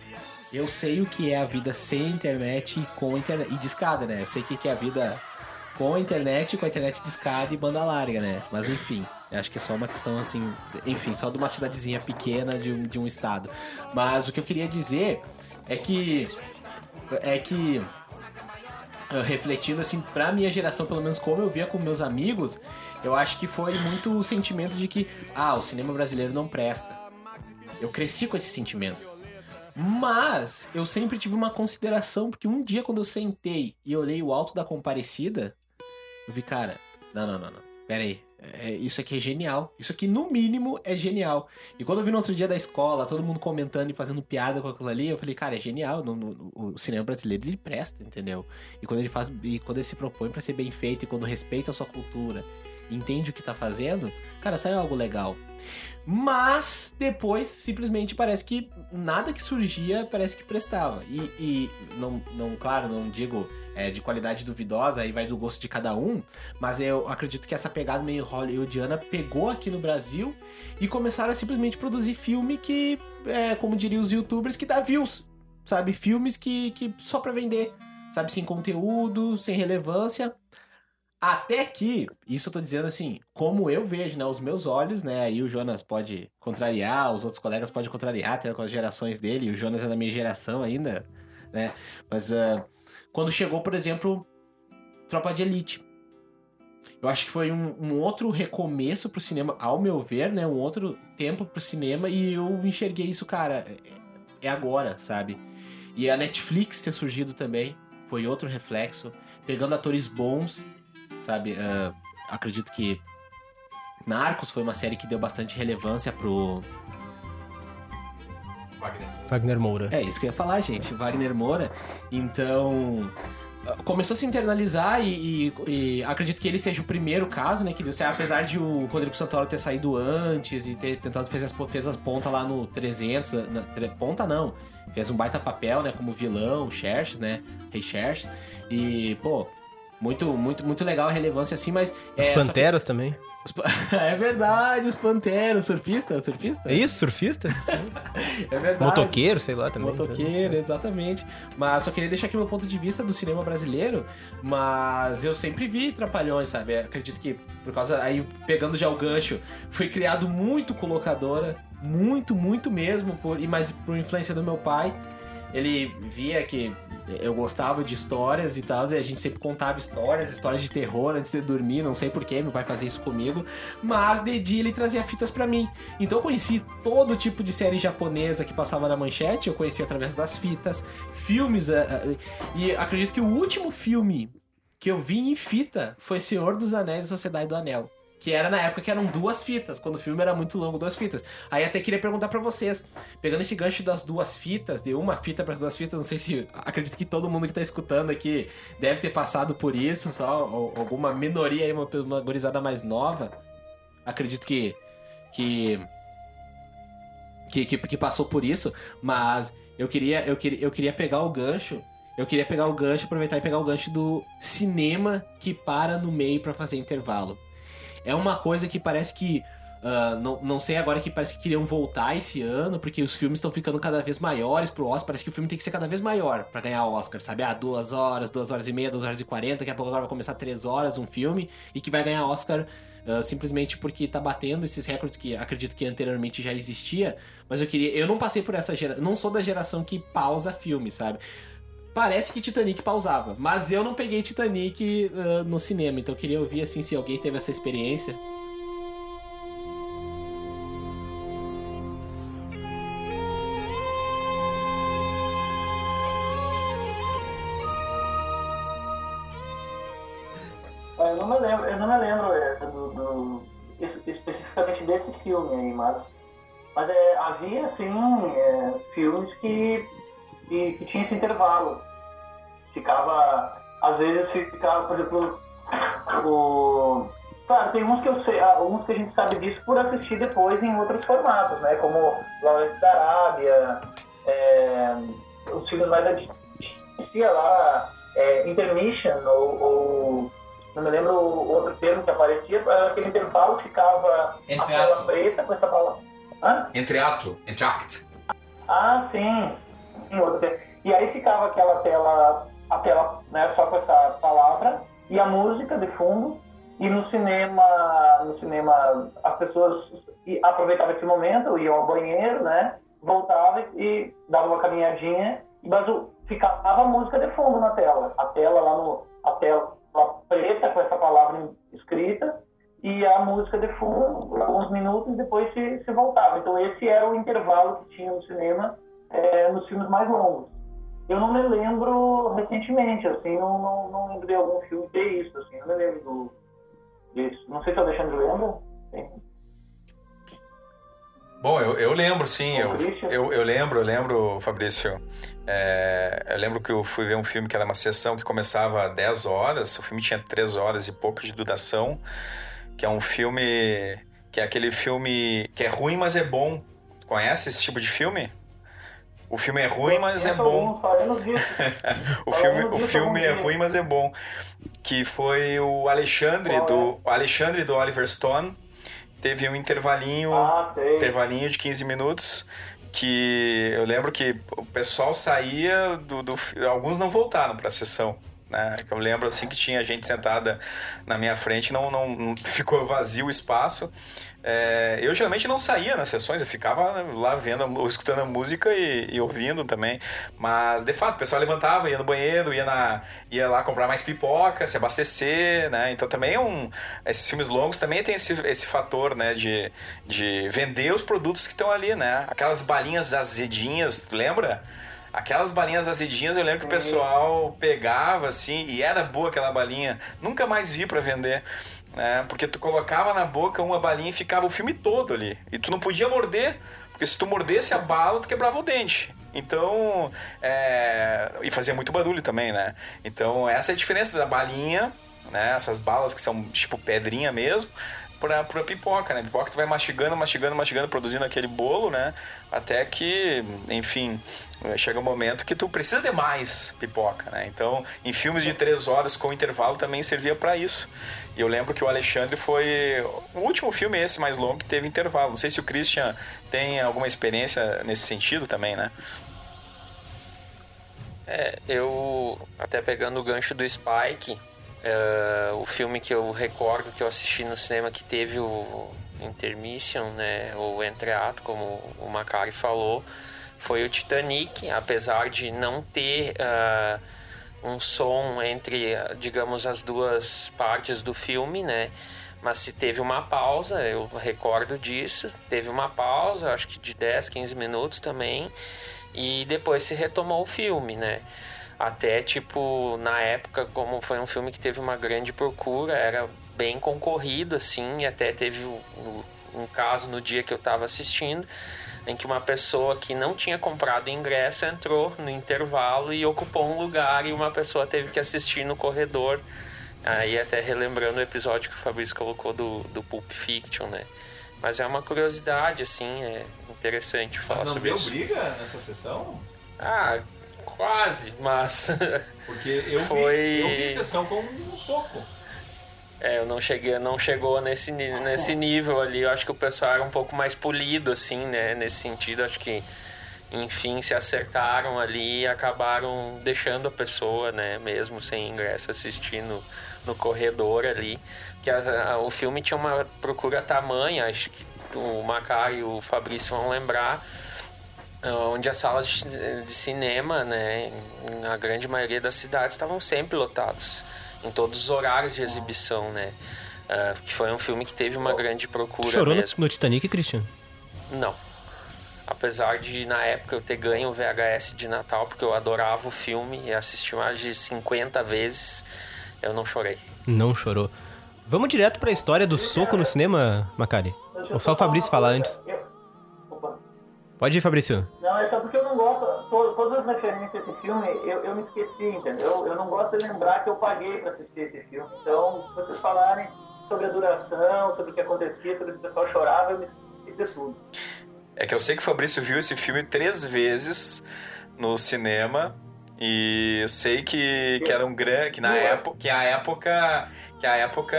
eu sei o que é a vida sem internet e com internet. E discada, né? Eu sei o que é a vida com a internet, com a internet discada e banda larga, né? Mas enfim, acho que é só uma questão assim, enfim, só de uma cidadezinha pequena de um, de um estado. Mas o que eu queria dizer é que é que eh, refletindo assim pra minha geração, pelo menos como eu via com meus amigos, eu acho que foi muito o sentimento de que ah, o cinema brasileiro não presta. Eu cresci com esse sentimento. Mas eu sempre tive uma consideração, porque um dia quando eu sentei e olhei o alto da comparecida, eu vi, cara, não, não, não, não. Pera aí. É, isso aqui é genial. Isso aqui, no mínimo, é genial. E quando eu vi no outro dia da escola, todo mundo comentando e fazendo piada com aquilo ali, eu falei, cara, é genial. No- no- o cinema brasileiro, ele presta, entendeu? E quando ele faz. E quando ele se propõe pra ser bem feito e quando respeita a sua cultura, entende o que tá fazendo, cara, sai algo legal. Mas depois, simplesmente, parece que nada que surgia parece que prestava. E, e não, não, claro, não digo é, de qualidade duvidosa, aí vai do gosto de cada um, mas eu acredito que essa pegada meio hollywoodiana pegou aqui no Brasil e começaram a simplesmente produzir filme que, é, como diriam os youtubers, que dá views, sabe? Filmes que, que só pra vender, sabe? Sem conteúdo, sem relevância. Até que, isso eu tô dizendo assim, como eu vejo, né? Os meus olhos, né? Aí o Jonas pode contrariar, os outros colegas podem contrariar, até com as gerações dele, o Jonas é da minha geração ainda, né? Mas ah, quando chegou, por exemplo, Tropa de Elite. Eu acho que foi um, um outro recomeço pro cinema, ao meu ver, né? Um outro tempo pro cinema e eu enxerguei isso, cara, é- é agora, sabe? E a Netflix ter surgido também foi outro reflexo, pegando atores bons, sabe? Ah, acredito que Narcos foi uma série que deu bastante relevância pro. Wagner Moura. É isso que eu ia falar, gente. Wagner Moura. Então. Começou a se internalizar e, e- e acredito que ele seja o primeiro caso, né? Que deu certo, apesar de o Rodrigo Santoro ter saído antes e ter tentado fazer as, fez as pontas lá no 300. Na, tre- ponta não. Fez um baita papel, né? Como vilão, Xerxes, né? Rei Xerxes. E, pô, muito, muito, muito legal a relevância assim, mas. Os é, só que- Panteras também. os é verdade, os Panteras. Surfista? Surfista? É isso, surfista? É verdade. Motoqueiro, sei lá também. Motoqueiro, exatamente. Mas só queria deixar aqui meu ponto de vista do cinema brasileiro. Mas eu sempre vi Trapalhões, sabe? Acredito que por causa. Aí, pegando já o gancho, fui criado muito com locadora. Muito, muito mesmo. Por, e mais por influência do meu pai. Ele via que eu gostava de histórias e tal, e a gente sempre contava histórias, histórias de terror antes de dormir, não sei porquê, meu pai fazia isso comigo, mas de dia ele trazia fitas pra mim. Então eu conheci todo tipo de série japonesa que passava na manchete, eu conheci através das fitas, filmes, ah, ah, e acredito que o último filme que eu vi em fita foi Senhor dos Anéis e Sociedade do Anel. Que era na época que eram duas fitas, quando o filme era muito longo, duas fitas. Aí até queria perguntar pra vocês, pegando esse gancho das duas fitas, de uma fita para as duas fitas, não sei se. Acredito que todo mundo que tá escutando aqui deve ter passado por isso, só ou- alguma minoria aí, uma, uma gorizada mais nova. Acredito que. que. que, que, que passou por isso, mas eu queria, eu, queria, eu queria pegar o gancho. Eu queria pegar o gancho, aproveitar e pegar o gancho do cinema que para no meio pra fazer intervalo. É uma coisa que parece que Uh, não, não sei agora que parece que queriam voltar esse ano, porque os filmes estão ficando cada vez maiores pro Oscar. Parece que o filme tem que ser cada vez maior para ganhar Oscar, sabe? Ah, duas horas, duas horas e meia, duas horas e quarenta, daqui a pouco agora vai começar três horas um filme e que vai ganhar Oscar uh, simplesmente porque tá batendo esses recordes que acredito que anteriormente já existia. Mas eu queria. Eu não passei por essa geração. Não sou da geração que pausa filme, sabe? Parece que Titanic pausava, mas eu não peguei Titanic uh, no cinema, então eu queria ouvir assim se alguém teve essa experiência. Eu não me lembro, eu não me lembro é, do, especificamente desse filme aí, mas, mas é, havia assim é, filmes que, que, que tinha esse intervalo. Ficava, às vezes ficava, por exemplo, o. Claro, tem uns que eu sei, alguns que a gente sabe disso por assistir depois em outros formatos, né? Como Lawrence da Arábia, é, os filmes mais adicionais lá, é, Intermission ou, ou não me lembro o outro termo que aparecia, aquele intervalo ficava Entre a tela ato. preta com essa palavra. Hã? Entre ato, entre act. Ah, sim. Outro termo. E aí ficava aquela tela, a tela né, só com essa palavra e a música de fundo. E no cinema, no cinema as pessoas aproveitavam esse momento, iam ao banheiro, né? Voltavam e davam uma caminhadinha, mas o- ficava a música de fundo na tela. A tela lá no. A tela preta com essa palavra escrita e a música de fundo, uns minutos depois se, se voltava. Então esse era o intervalo que tinha no cinema é, nos filmes mais longos. Eu não me lembro recentemente, assim, não, não, não lembro de algum filme ter isso, assim, não me lembro do, disso. Não sei se o Alexandre lembra. Sim. Bom, eu, eu lembro, sim. Eu, eu, eu lembro, eu lembro, Fabrício. É, eu lembro que eu fui ver um filme que era uma sessão que começava às 10 horas. O filme tinha 3 horas e pouco de duração. Que é um filme. Que é aquele filme que é ruim, mas é bom. Conhece esse tipo de filme? O filme é ruim, mas é bom. O filme, o filme é ruim, mas é bom. Que foi o Alexandre é? do o Alexandre do Oliver Stone. Teve um intervalinho Ah, intervalinho de 15 minutos que eu lembro que o pessoal saía do, do alguns não voltaram para a sessão né eu lembro assim que tinha gente sentada na minha frente não não, não ficou vazio o espaço É, eu geralmente não saía nas sessões eu ficava lá vendo ou escutando a música e, e ouvindo também. Mas de fato o pessoal levantava ia no banheiro ia na ia lá comprar mais pipoca se abastecer né? Então também é um esses filmes longos também tem esse, esse fator né de, de vender os produtos que estão ali né? Aquelas balinhas azedinhas lembra Aquelas balinhas azedinhas, eu lembro que o pessoal pegava assim, e era boa aquela balinha. Nunca mais vi pra vender. Né? Porque tu colocava na boca uma balinha e ficava o filme todo ali. E tu não podia morder, porque se tu mordesse a bala, tu quebrava o dente. Então, é... e fazia muito barulho também, né? Então, essa é a diferença da balinha, né? Essas balas que são tipo pedrinha mesmo, pra, pra pipoca, né? Pipoca tu vai mastigando, mastigando, mastigando, produzindo aquele bolo, né? Até que, enfim, chega um momento que tu precisa de mais pipoca, né? Então, em filmes de três horas com intervalo também servia para isso. E eu lembro que o Alexandre foi o último filme esse mais longo que teve intervalo. Não sei se o Christian tem alguma experiência nesse sentido também, né? É, eu, até pegando o gancho do Spike, é, o filme que eu recordo que eu assisti no cinema que teve o intermission, né, ou entreato, como o Macari falou, foi o Titanic, apesar de não ter ah, um som entre, digamos, as duas partes do filme, né, mas se teve uma pausa, eu recordo disso, teve uma pausa, acho que de 10, 15 minutos também, e depois se retomou o filme, né? Até, tipo, na época, como foi um filme que teve uma grande procura, era bem concorrido, assim, e até teve um caso no dia que eu tava assistindo, em que uma pessoa que não tinha comprado ingresso entrou no intervalo e ocupou um lugar e uma pessoa teve que assistir no corredor. Aí até relembrando o episódio que o Fabrício colocou do, do Pulp Fiction, né? Mas é uma curiosidade, assim, é interessante falar Mas não sobre deu isso. briga nessa sessão? Ah, quase, mas Porque eu, Foi- vi, eu vi sessão com um soco. É, eu não cheguei, não chegou nesse, ni- nesse nível ali. Eu acho que o pessoal era um pouco mais polido, assim, né? Nesse sentido, acho que, enfim, se acertaram ali e acabaram deixando a pessoa, né? Mesmo sem ingresso, assistir no, corredor ali. Que a- a- o filme tinha uma procura tamanha, acho que o Macari e o Fabrício vão lembrar onde as salas de cinema, né, na grande maioria das cidades, estavam sempre lotadas, em todos os horários de exibição, né. Ah, que foi um filme que teve uma grande procura Chorou no, mesmo. no Titanic, Christian? Não. Apesar de, na época, eu ter ganho o VHS de Natal, porque eu adorava o filme e assisti mais de 50 vezes, eu não chorei. Não chorou. Vamos direto pra história do soco no cinema, Macari? Ou só o Fabrício falar antes? Pode ir, Fabrício. Não, é só porque eu não gosto. to- Todas as referências desse filme eu, eu me esqueci, entendeu? Eu não gosto de lembrar que eu paguei pra assistir esse filme. Então, se vocês falarem sobre a duração, sobre o que acontecia, sobre o que o pessoal chorava, eu me esqueci de tudo. É que eu sei que o Fabrício viu esse filme três vezes no cinema. E eu sei que, que era um grande. Que na época. Que a época. Que a época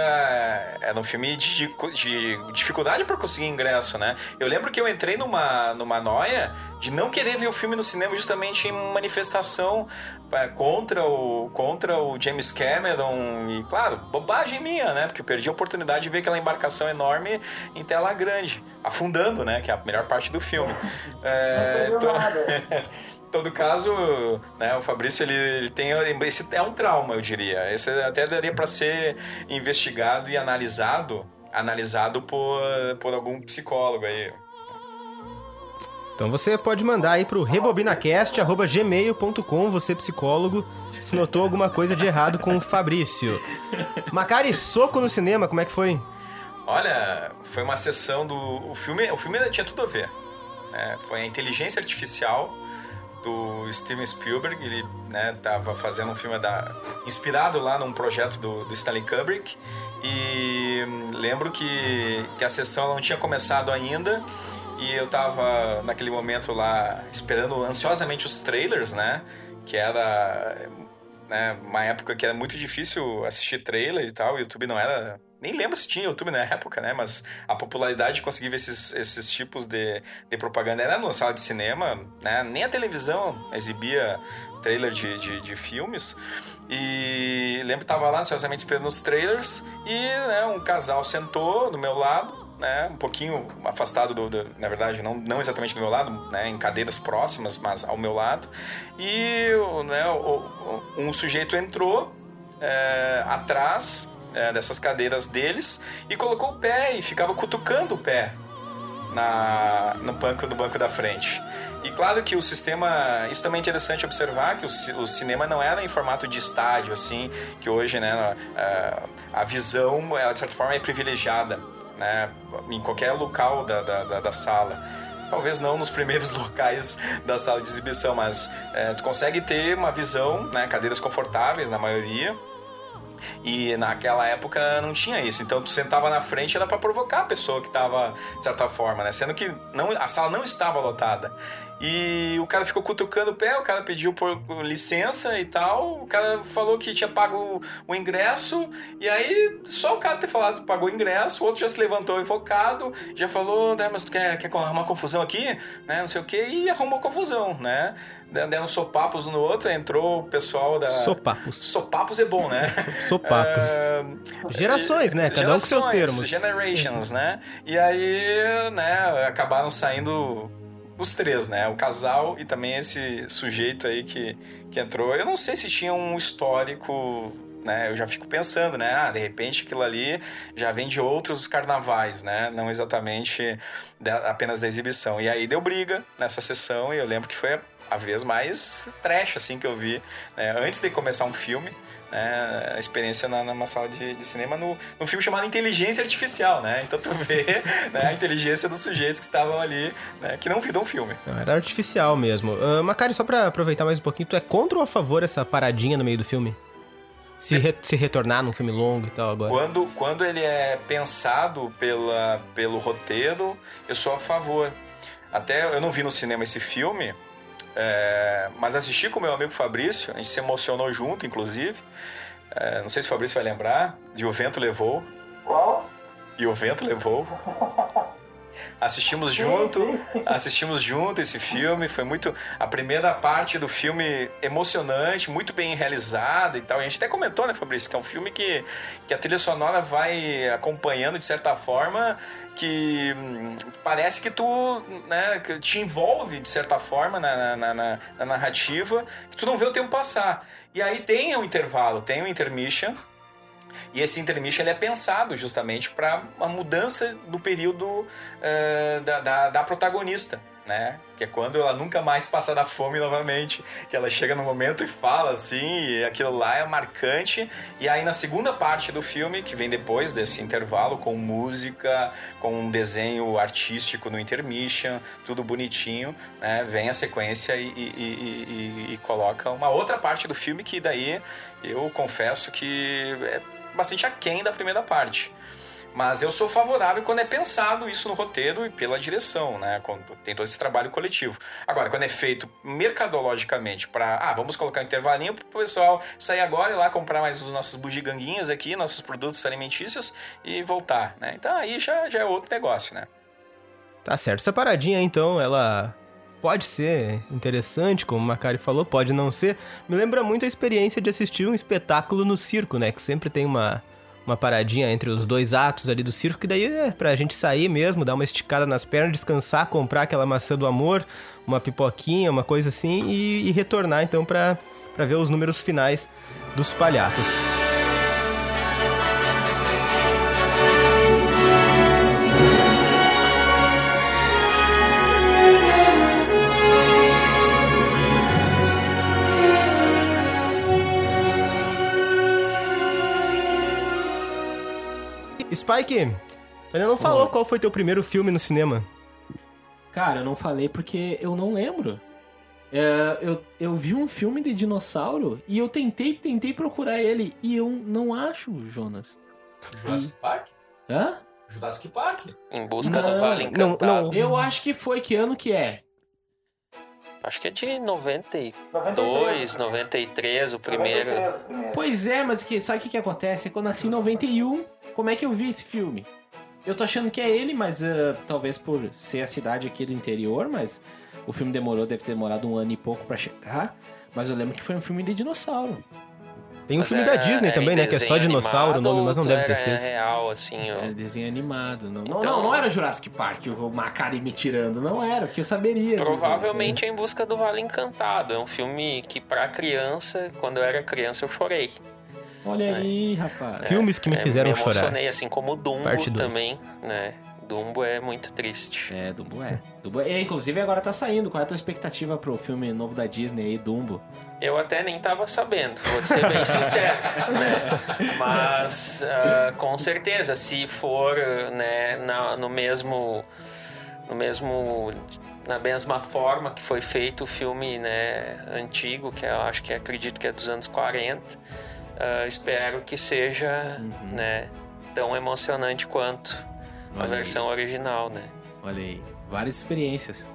era um filme de, de dificuldade para conseguir ingresso, né? Eu lembro que eu entrei numa, numa noia de não querer ver o filme no cinema justamente em manifestação é, contra o, contra o James Cameron. E, claro, bobagem minha, né? Porque eu perdi a oportunidade de ver aquela embarcação enorme em tela grande, afundando, né? Que é a melhor parte do filme. É, Não tô- todo caso, né, o Fabrício ele, ele tem esse é um trauma, eu diria. Esse até daria para ser investigado e analisado, analisado por, por algum psicólogo aí. Então você pode mandar aí pro rebobinacast.gmail.com, você psicólogo, se notou alguma coisa de errado com o Fabrício. Macari, soco no cinema, como é que foi? Olha, foi uma sessão do o filme, o filme tinha tudo a ver. né? Foi a inteligência artificial do Steven Spielberg, ele né, tava fazendo um filme da, inspirado lá num projeto do, do Stanley Kubrick e hum, lembro que, que a sessão não tinha começado ainda e eu tava naquele momento lá esperando ansiosamente os trailers, né, que era né, uma época que era muito difícil assistir trailer e tal, o YouTube não era nem lembro se tinha YouTube na época, né? Mas a popularidade de conseguir ver esses, esses tipos de, de propaganda era na sala de cinema, né? Nem a televisão exibia trailer de, de, de filmes. E lembro que tava lá ansiosamente esperando os trailers e né, um casal sentou do meu lado, né? Um pouquinho afastado do, do- na verdade, não, não exatamente do meu lado, né? Em cadeiras próximas, mas ao meu lado. E né, o- o- um sujeito entrou é, atrás é, dessas cadeiras deles e colocou o pé e ficava cutucando o pé na, no banco do banco da frente. E claro que o sistema, isso também é interessante observar que o, o cinema não era em formato de estádio assim, que hoje, né, a, a visão, ela de certa forma é privilegiada, né, em qualquer local da, da, da, da sala. Talvez não nos primeiros locais da sala de exibição, mas é, tu consegue ter uma visão, né, cadeiras confortáveis na maioria, e naquela época não tinha isso. Então tu sentava na frente era para provocar a pessoa que estava de certa forma, né? Sendo que não, a sala não estava lotada. E o cara ficou cutucando o pé, o cara pediu por licença e tal. O cara falou que tinha pago o, ingresso. E aí, só o cara ter falado que pagou o ingresso, o outro já se levantou invocado, já falou, né, mas tu quer, quer arrumar confusão aqui? Né, não sei o quê, e arrumou confusão, né? Deram sopapos um no outro, entrou o pessoal da. Sopapos. Sopapos é bom, né? Sopapos. É, Gerações, né? Cada um com seus Gerações, termos. Generations, né? E aí, né, acabaram saindo os três, né? O casal e também esse sujeito aí que, que entrou. Eu não sei se tinha um histórico, né? Eu já fico pensando, né? Ah, de repente aquilo ali já vem de outros carnavais, né? Não exatamente apenas da exibição. E aí deu briga nessa sessão e eu lembro que foi a, a vez mais trash, assim, que eu vi, né? Antes de começar um filme, né, a experiência na, numa sala de, de cinema no, no filme chamado Inteligência Artificial, né? Então tu vê né, a inteligência dos sujeitos que estavam ali, né, que não viram um filme. Não, era artificial mesmo. Ah, Macari, só pra aproveitar mais um pouquinho, tu é contra ou a favor essa paradinha no meio do filme? Se, re- se retornar num filme longo e tal agora. Quando, quando ele é pensado pela, pelo roteiro, eu sou a favor. Até eu não vi no cinema esse filme, é, mas assisti com meu amigo Fabrício, a gente se emocionou junto, inclusive. É, não sei se o Fabrício vai lembrar, de O Vento Levou. Qual? E o Vento Levou. Assistimos junto, assistimos junto esse filme, foi muito a primeira parte do filme emocionante, muito bem realizada e tal. E a gente até comentou, né, Fabrício, que é um filme que, que a trilha sonora vai acompanhando de certa forma, que hum, parece que tu, né, que te envolve de certa forma na, na, na, na narrativa, que tu não vê o tempo passar. E aí tem o intervalo, tem o intermission, e esse intermission é pensado justamente para uma mudança do período eh, da, da, da protagonista. Né? Que é quando ela nunca mais passa da fome novamente. Que ela chega no momento e fala assim, e aquilo lá é marcante. E aí na segunda parte do filme, que vem depois desse intervalo, com música, com um desenho artístico no intermission, tudo bonitinho, né? Vem a sequência e- e- e- e coloca uma outra parte do filme que daí eu confesso que é bastante aquém da primeira parte. Mas eu sou favorável quando é pensado isso no roteiro e pela direção, né? Quando tem todo esse trabalho coletivo. Agora, quando é feito mercadologicamente para, ah, vamos colocar um intervalinho pro pessoal sair agora e lá comprar mais os nossos bugiganguinhas aqui, nossos produtos alimentícios e voltar, né? Então aí já, já é outro negócio, né? Tá certo. Essa paradinha, então, ela pode ser interessante, como o Macari falou, pode não ser. Me lembra muito a experiência de assistir um espetáculo no circo, né? Que sempre tem uma, uma paradinha entre os dois atos ali do circo, que daí é pra gente sair mesmo, dar uma esticada nas pernas, descansar, comprar aquela maçã do amor, uma pipoquinha, uma coisa assim, e, e retornar, então, pra, pra ver os números finais dos palhaços. Spike, tu ainda não falou Oi. qual foi teu primeiro filme no cinema. Cara, eu não falei porque eu não lembro. É, eu, eu vi um filme de dinossauro e eu tentei, tentei procurar ele e eu não acho, Jonas. Jurassic Park? Hã? Jurassic Park? Em busca Não, do Vale não, Encantado. não. Eu acho que foi. Que ano que é? Acho que é de 92, 92, 93, o primeiro. 93, o primeiro. Pois é, mas que, sabe o que, que acontece? É que eu nasci em 91. Como é que eu vi esse filme? Eu tô achando que é ele, mas ah, talvez por ser a cidade aqui do interior, mas o filme demorou, deve ter demorado um ano e pouco pra chegar. Mas eu lembro que foi um filme de dinossauro. Tem um Mas filme era- da Disney em também, né? Que é só dinossauro o nome, mas não deve ter era sido. real, assim, ó. Era desenho animado. Não, não, Então- não, não era Jurassic Park, o Macari me tirando. Não era, porque eu saberia. dizer. Provavelmente é Em Busca do Vale Encantado. É um filme que, pra criança, quando eu era criança, eu chorei. Olha aí, rapaz. Filmes que me É, fizeram me chorar. emocionei, assim como o Dumbo Parte também, né? Dumbo é muito triste. É, Dumbo é. Dumbo é. Inclusive agora tá saindo. Qual é a tua expectativa pro filme novo da Disney aí, Dumbo? Eu até nem tava sabendo, vou ser bem sincero, né? Mas ah, com certeza, se for né, na- no mesmo no mesmo na mesma forma que foi feito o filme né, antigo, que eu acho que acredito que é dos anos 40, ah, espero que seja Uhum. né, tão emocionante quanto a Olha aí. versão original, né? Olha aí. Várias experiências.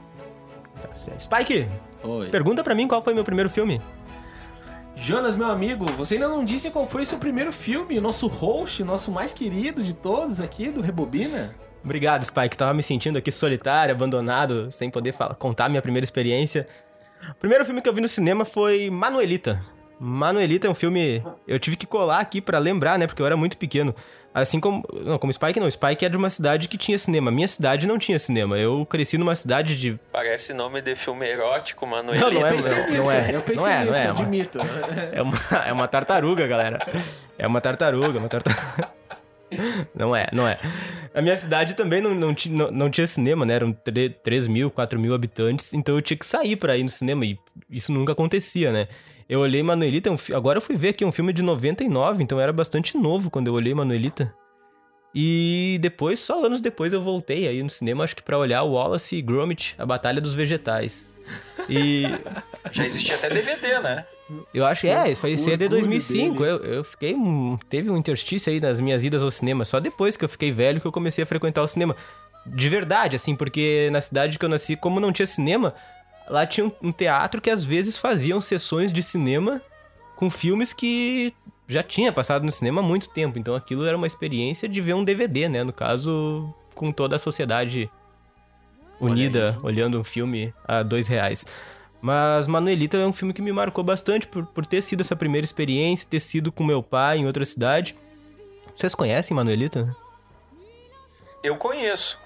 Tá certo. Spike, Oi. pergunta pra mim qual foi meu primeiro filme. Jonas, meu amigo, você ainda não disse qual foi o seu primeiro filme, o nosso host, o nosso mais querido de todos aqui do Rebobina? Obrigado, Spike. Tava me sentindo aqui solitário, abandonado, sem poder falar, contar minha primeira experiência. O primeiro filme que eu vi no cinema foi Manuelita. Manuelita é um filme. Eu tive que colar aqui pra lembrar, né? Porque eu era muito pequeno. Assim como. Não, como Spike não. Spike é de uma cidade que tinha cinema. Minha cidade não tinha cinema. Eu cresci numa cidade de. Parece nome de filme erótico, Manuel. Não, não é, pensei não, nisso, não é. eu pensei Não é, não nisso, é, mas- admito. É uma, é uma tartaruga, galera. É uma tartaruga, uma tartaruga. Não é, não é. A minha cidade também não, não, não, não tinha cinema, né? Eram 3 mil, 4 mil habitantes, então eu tinha que sair pra ir no cinema e isso nunca acontecia, né? Eu olhei Manuelita, é um agora eu fui ver aqui, é um filme de 99, então eu era bastante novo quando eu olhei Manuelita. E depois, só anos depois, eu voltei aí no cinema, acho que pra olhar Wallace e Gromit, a Batalha dos Vegetais. E Já existia até DVD, né? eu acho que é, foi esse é de orgulho 2005. Eu, eu fiquei. Teve um interstício aí nas minhas idas ao cinema. Só depois que eu fiquei velho que eu comecei a frequentar o cinema. De verdade, assim, porque na cidade que eu nasci, como não tinha cinema, lá tinha um, um teatro que às vezes faziam sessões de cinema com filmes que já tinha passado no cinema há muito tempo, então aquilo era uma experiência de ver um DVD, né? No caso, com toda a sociedade unida, olhando um filme a dois reais. Mas Manuelita é um filme que me marcou bastante por, por ter sido essa primeira experiência, ter sido com meu pai em outra cidade. Vocês conhecem Manuelita? Eu conheço,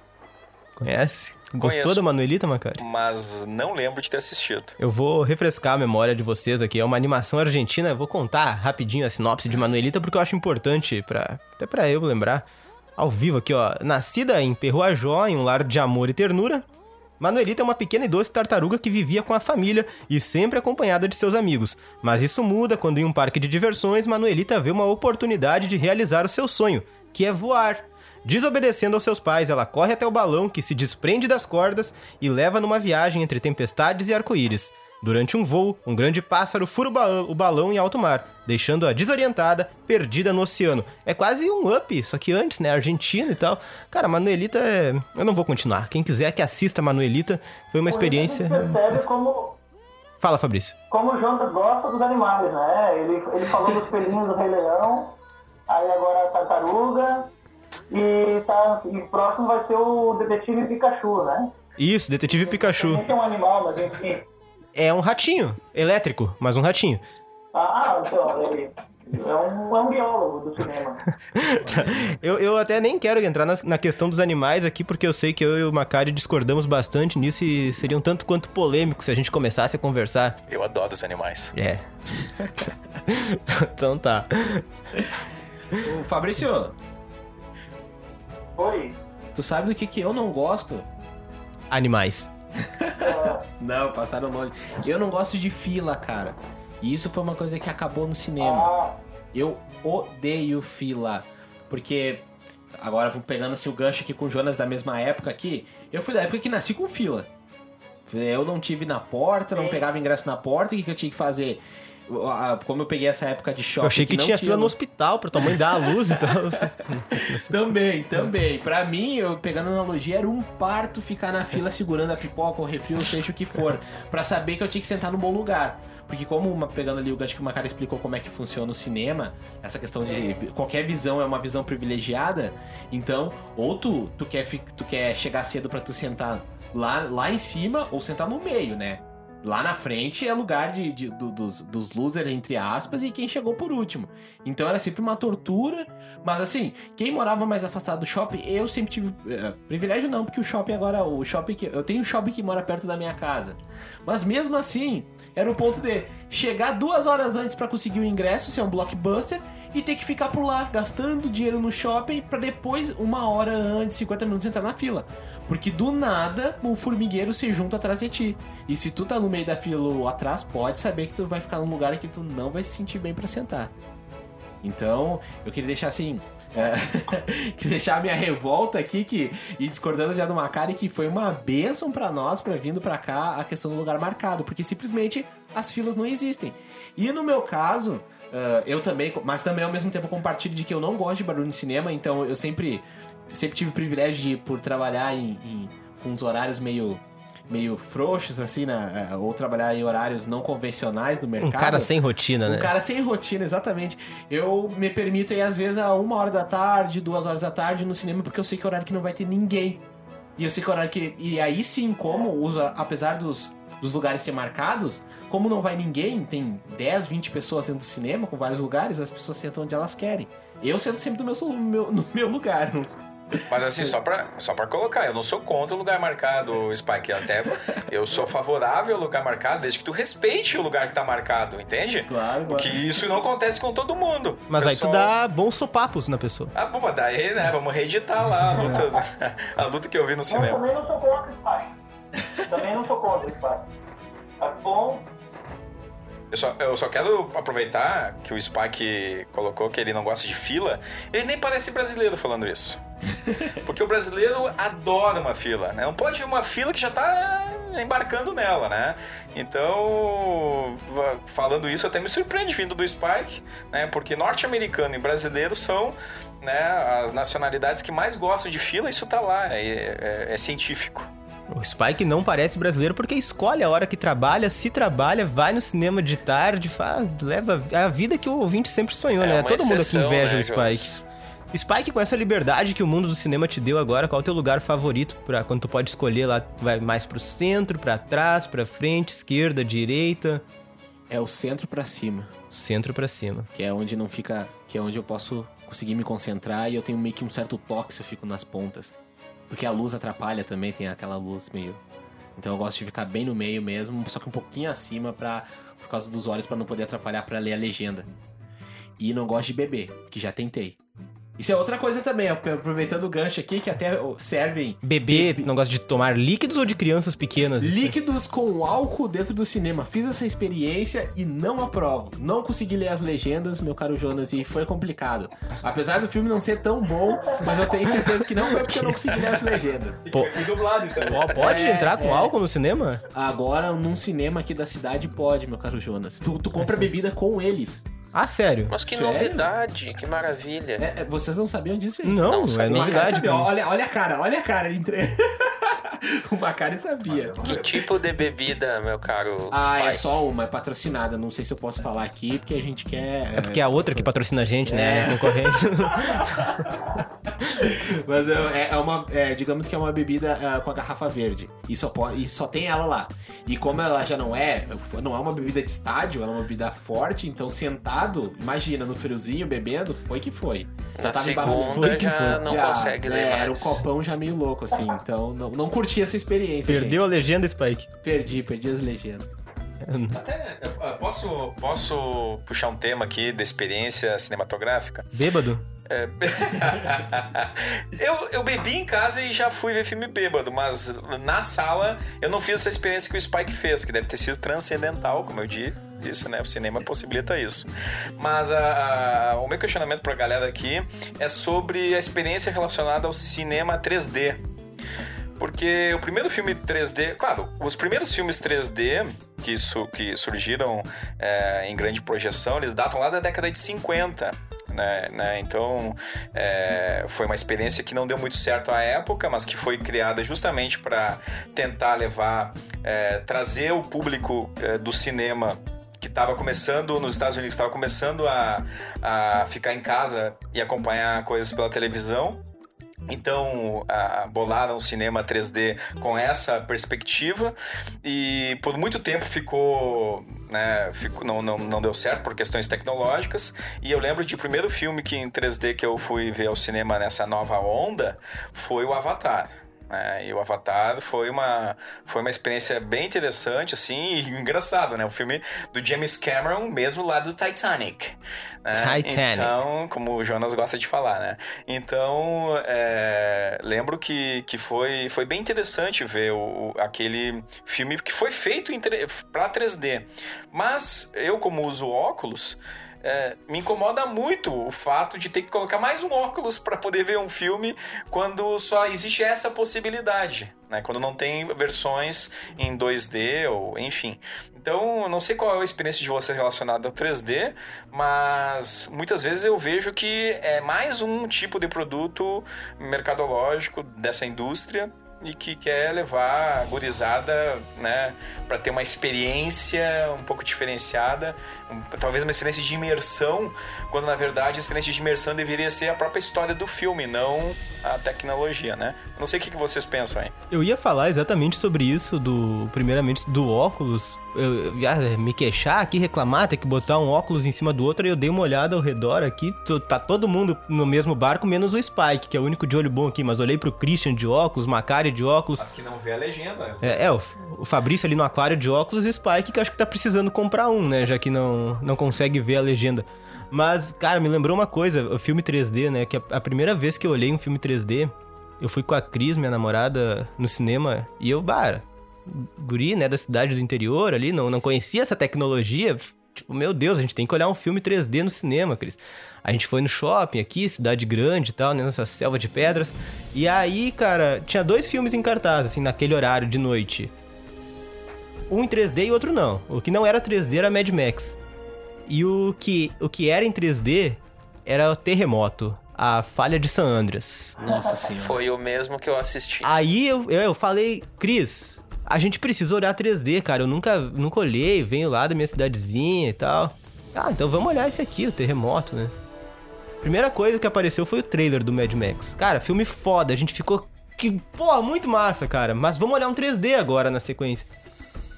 Conhece? Gostou Conheço. da Manuelita, Macari? mas não lembro de ter assistido. Eu vou refrescar a memória de vocês aqui. É uma animação argentina. Eu vou contar rapidinho a sinopse de Manuelita porque eu acho importante para até para eu lembrar. Ao vivo aqui, ó. Nascida em Perruajó, em um lar de amor e ternura, Manuelita é uma pequena e doce tartaruga que vivia com a família e sempre acompanhada de seus amigos. Mas isso muda quando em um parque de diversões, Manuelita vê uma oportunidade de realizar o seu sonho, que é voar. Desobedecendo aos seus pais, ela corre até o balão que se desprende das cordas e leva numa viagem entre tempestades e arco-íris. Durante um voo, um grande pássaro fura o, ba- o balão em alto mar, deixando-a desorientada, perdida no oceano. É quase um up, só que antes, né? Argentina e tal. Cara, Manuelita é. Eu não vou continuar. Quem quiser que assista Manuelita, foi uma experiência. A gente percebe como, Fala, Fabrício. como o Jonas gosta dos animais, né? Ele, ele falou dos pelinhos do Rei Leão, aí agora a tartaruga, e, tá, e próximo vai ser o detetive Pikachu, né? Isso, Detetive Pikachu. Esse é um animal, mas enfim. É um ratinho elétrico, mas um ratinho. Ah, então, ele é um, é um biólogo do cinema. Eu, eu até nem quero entrar na, na questão dos animais aqui, porque eu sei que eu e o Macari discordamos bastante nisso e seria um tanto quanto polêmico se a gente começasse a conversar. Eu adoro os animais. É. então tá. Ô, Fabrício, Oi. tu sabe do que, que eu não gosto? Animais. Não, passaram longe. Eu não gosto de fila, cara. E isso foi uma coisa que acabou no cinema. Ah, Eu odeio fila. Porque, agora vamos pegando assim o gancho aqui com o Jonas da mesma época aqui. Eu fui da época que nasci com fila. Eu não tive na porta, não pegava ingresso na porta. O que, que eu tinha que fazer? Como eu peguei essa época de shopping. Eu achei que, não tinha fila no hospital pra tua mãe dar a luz e tal. Também, também. Pra mim, eu pegando analogia, era um parto ficar na fila segurando a pipoca ou refri, ou seja o que for, Pra saber que eu tinha que sentar no bom lugar. Porque como uma, pegando ali o gancho que o Macara explicou como é que funciona o cinema, essa questão de qualquer visão é uma visão privilegiada, então, ou tu, tu, quer, tu quer chegar cedo pra tu sentar lá, lá em cima, ou sentar no meio, né? Lá na frente é lugar de, de- do- dos, dos losers, entre aspas, e quem chegou por último. Então era sempre uma tortura. Mas assim, quem morava mais afastado do shopping, eu sempre tive. eh, privilégio não, porque o shopping agora. O shopping que. Eu tenho um shopping que mora perto da minha casa. Mas mesmo assim, era o ponto de chegar duas horas antes pra conseguir o ingresso, ser um blockbuster, e ter que ficar por lá, gastando dinheiro no shopping, pra depois, uma hora antes, 50 minutos, entrar na fila. Porque do nada, um formigueiro se junta atrás de ti. E se tu tá no meio da fila ou atrás, pode saber que tu vai ficar num lugar que tu não vai se sentir bem pra sentar. Então, eu queria deixar assim. é, queria deixar a minha revolta aqui que, e discordando já do Macari, que foi uma bênção pra nós, pra vindo pra cá, a questão do lugar marcado, porque simplesmente as filas não existem. E no meu caso, é, eu também, mas também ao mesmo tempo compartilho de que eu não gosto de barulho no cinema, então eu sempre, sempre tive o privilégio de, por trabalhar em, em- com uns horários meio. Meio frouxos, assim, né? ou trabalhar em horários não convencionais do mercado. Um cara sem rotina, né? Um cara sem rotina, exatamente. Eu me permito ir, às vezes, a uma hora da tarde, duas horas da tarde no cinema, porque eu sei que é horário que não vai ter ninguém. E eu sei que é horário que. E aí sim, como usa, apesar dos, dos lugares ser marcados, como não vai ninguém, tem 10, 20 pessoas dentro do cinema, com vários lugares, as pessoas sentam onde elas querem. Eu sento sempre meu, no meu, no meu lugar. Não, Mas assim, só pra, só pra colocar, eu não sou contra o lugar marcado, Spike. Até eu sou favorável ao lugar marcado, desde que tu respeite o lugar que tá marcado, entende? claro, claro. Que isso não acontece com todo mundo. Mas aí tu Pessoal- dá bons sopapos na pessoa. Ah, pô, mas daí, né? Vamos reeditar lá a luta, a luta que eu vi no eu cinema. também não sou contra o Spike. Também não sou contra o Spike. Tá bom? Eu só, eu só quero aproveitar que o Spike colocou que ele não gosta de fila. Ele nem parece brasileiro falando isso. Porque o brasileiro adora uma fila, né? Não pode ir uma fila que já tá embarcando nela, né? Então, falando isso, até me surpreende vindo do Spike, né? Porque norte-americano e brasileiro são né, as nacionalidades que mais gostam de fila, isso tá lá, é, é- é científico. O Spike não parece brasileiro porque escolhe a hora que trabalha, se trabalha, vai no cinema de tarde, faz, leva a vida que o ouvinte sempre sonhou, É né? uma Todo mundo aqui exceção, inveja né, o Spike. Spike, com essa liberdade que o mundo do cinema te deu agora, qual é o teu lugar favorito para quando tu pode escolher lá, tu vai mais pro centro, pra trás, pra frente, esquerda, direita, É o centro pra cima, centro pra cima. que é onde não fica. Que é onde eu posso conseguir me concentrar e eu tenho meio que um certo toque se eu fico nas pontas. Porque a luz atrapalha também, tem aquela luz meio. Então eu gosto de ficar bem no meio mesmo, só que um pouquinho acima pra, por causa dos olhos pra não poder atrapalhar pra ler a legenda. E não gosto de beber, que já tentei. Isso é outra coisa também, aproveitando o gancho aqui, que até servem Bebê, não gosta de tomar líquidos ou de crianças pequenas? Líquidos com álcool dentro do cinema. Fiz essa experiência e não aprovo. Não consegui ler as legendas, meu caro Jonas, e foi complicado. Apesar do filme não ser tão bom, mas eu tenho certeza que não foi porque eu não consegui ler as legendas. Pô. Fui dublado, então. Pô, Pode É, entrar com é. álcool no cinema? Agora, num cinema aqui da cidade, pode, meu caro Jonas. Tu, tu compra bebida com eles. Ah, sério? Mas que Sério? novidade, que maravilha. É, é, vocês não sabiam disso, gente? Não, Não, é sabia. Novidade. Olha, olha a cara, olha a cara. Entre... o Macari sabia. Que tipo de bebida, meu caro Ah, Spike? é só uma, é patrocinada. Não sei se eu posso falar aqui, porque a gente quer. É porque a outra que patrocina a gente, né? É. É concorrente. Mas é, é uma, é, digamos que é uma bebida ah, com a garrafa verde. E só, pode, e só tem ela lá. E como ela já não é, não é uma bebida de estádio, ela é uma bebida forte, então imagina, no friozinho, bebendo, foi que foi. Na tava embarrado. segunda Foi que já foi. não Já, consegue é, ler mais. Era um copão já meio louco, assim. Então não, não curti essa experiência. Perdeu a legenda, Spike. gente. Perdi, perdi as legendas. Até, eh, posso, posso puxar um tema aqui da experiência cinematográfica? Bêbado? eu, eu bebi em casa e já fui ver filme bêbado, mas na sala eu não fiz essa experiência que o Spike fez, que deve ter sido transcendental, como eu di- disse, né? O cinema possibilita isso. Mas a- a- o meu questionamento pra galera aqui é sobre a experiência relacionada ao cinema 3D. Porque o primeiro filme 3D, claro, os primeiros filmes 3D que, su- que surgiram é, em grande projeção, eles datam lá da década de 50. Né, né? Então é, foi uma experiência que não deu muito certo à época, mas que foi criada justamente para tentar levar, é, trazer o público é, do cinema estava começando nos Estados Unidos, estava começando a, a ficar em casa e acompanhar coisas pela televisão. Então, ah, bolaram o cinema 3D com essa perspectiva e por muito tempo ficou, né, ficou não, não, não deu certo por questões tecnológicas. E eu lembro de primeiro filme que em 3D que eu fui ver ao cinema nessa nova onda foi o Avatar. Né? e o Avatar foi uma, foi uma experiência bem interessante, assim, e engraçado, né? O filme do James Cameron, mesmo lá do Titanic. né? Titanic. Então, como o Jonas gosta de falar, né? Então, é, lembro que, que foi, foi bem interessante ver o, o- aquele filme que foi feito para 3D. Mas eu, como uso óculos, é, me incomoda muito o fato de ter que colocar mais um óculos para poder ver um filme quando só existe essa possibilidade, né? Quando não tem versões em 2D ou enfim. Então, eu não sei qual é a experiência de você relacionada ao 3D, mas muitas vezes eu vejo que é mais um tipo de produto mercadológico dessa indústria e que quer levar a gurizada, né, para ter uma experiência um pouco diferenciada, um- talvez uma experiência de imersão, quando na verdade a experiência de imersão deveria ser a própria história do filme, não a tecnologia, né? Não sei o que vocês pensam aí. Eu ia falar exatamente sobre isso, do primeiramente do óculos. Eu ia me queixar aqui, reclamar, ter que botar um óculos em cima do outro, e eu dei uma olhada ao redor aqui. Tá todo mundo no mesmo barco, menos o Spike, que é o único de olho bom aqui, mas olhei pro Christian de óculos, Macari de óculos. Mas que não vê a legenda. É, é, o, o Fabrício ali no aquário de óculos e o Spike, que eu acho que tá precisando comprar um, né? Já que não, não consegue ver a legenda. Mas, cara, me lembrou uma coisa, o filme 3D, né? Que a, a primeira vez que eu olhei um filme 3D, eu fui com a Cris, minha namorada, no cinema, e eu, bara, guri, né, da cidade do interior ali, não, não conhecia essa tecnologia. Tipo, meu Deus, a gente tem que olhar um filme 3D no cinema, Cris. A gente foi no shopping aqui, cidade grande e tal, né, nessa selva de pedras. E aí, cara, tinha dois filmes em cartaz, assim, naquele horário de noite. Um em 3D e outro não. O que não era 3D era Mad Max. E o que, o que era em 3D era o Terremoto. A Falha de San Andreas. Nossa senhora. Foi o mesmo que eu assisti. Aí eu, eu, eu falei, Cris, a gente precisa olhar 3D, cara. Eu nunca, nunca olhei, venho lá da minha cidadezinha e tal. Ah, então vamos olhar esse aqui, o terremoto, né? Primeira coisa que apareceu foi o trailer do Mad Max. Cara, filme foda, a gente ficou. Que, porra, muito massa, cara. Mas vamos olhar um 3D agora na sequência.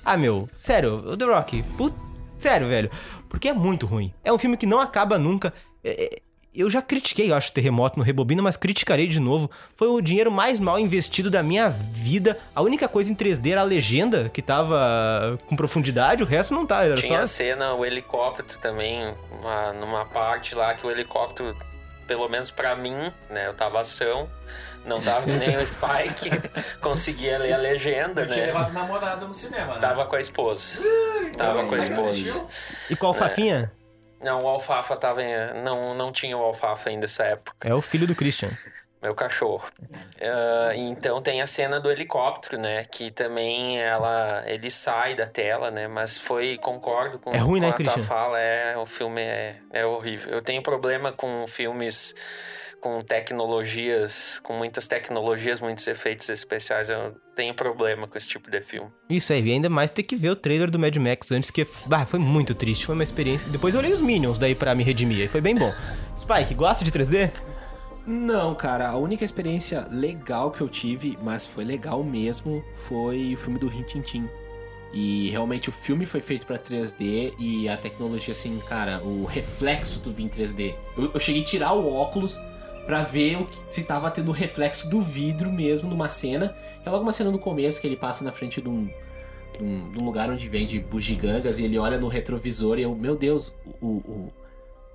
Ah, meu, sério, The Rock, put... sério, velho. Porque é muito ruim. É um filme que não acaba nunca. É- é- eu já critiquei, eu acho, Terremoto no Rebobina, mas criticarei de novo. Foi o dinheiro mais mal investido da minha vida. A única coisa em 3D era a legenda, que tava com profundidade, o resto não tá. Era Tinha a só... cena, o helicóptero também, uma- numa parte lá que o helicóptero, pelo menos pra mim, né, eu tava ação, não tava que nem o Spike, conseguia ler a legenda, Eu tinha né? levado namorada no cinema, né? Tava com a esposa. Tava com a esposa. E qual Fafinha? Não, o Alfafa tava em... não, não tinha o Alfafa ainda nessa época. É o filho do Christian. Meu cachorro. Ah, então tem a cena do helicóptero, né? Que também ela, ele sai da tela, né? Mas foi, concordo com, É ruim, com né, a tua Christian? fala, é, o filme é, é horrível. Eu tenho problema com filmes com tecnologias, com muitas tecnologias, muitos efeitos especiais. Eu tenho problema com esse tipo de filme. Isso aí, e ainda mais ter que ver o trailer do Mad Max antes, que bah, foi muito triste, foi uma experiência. Depois eu olhei os Minions daí pra me redimir, aí foi bem bom. Spike, gosta de 3D? Não, cara, a única experiência legal que eu tive, mas foi legal mesmo, foi o filme do Rin Tin Tin. E realmente o filme foi feito pra 3D e a tecnologia, assim, cara, o reflexo do vir 3D. Eu, eu cheguei a tirar o óculos pra ver que- se tava tendo reflexo do vidro mesmo numa cena. Que é logo uma cena no começo que ele passa na frente de um, de um, de um lugar onde vende bugigangas e ele olha no retrovisor e eu, meu Deus, o, o,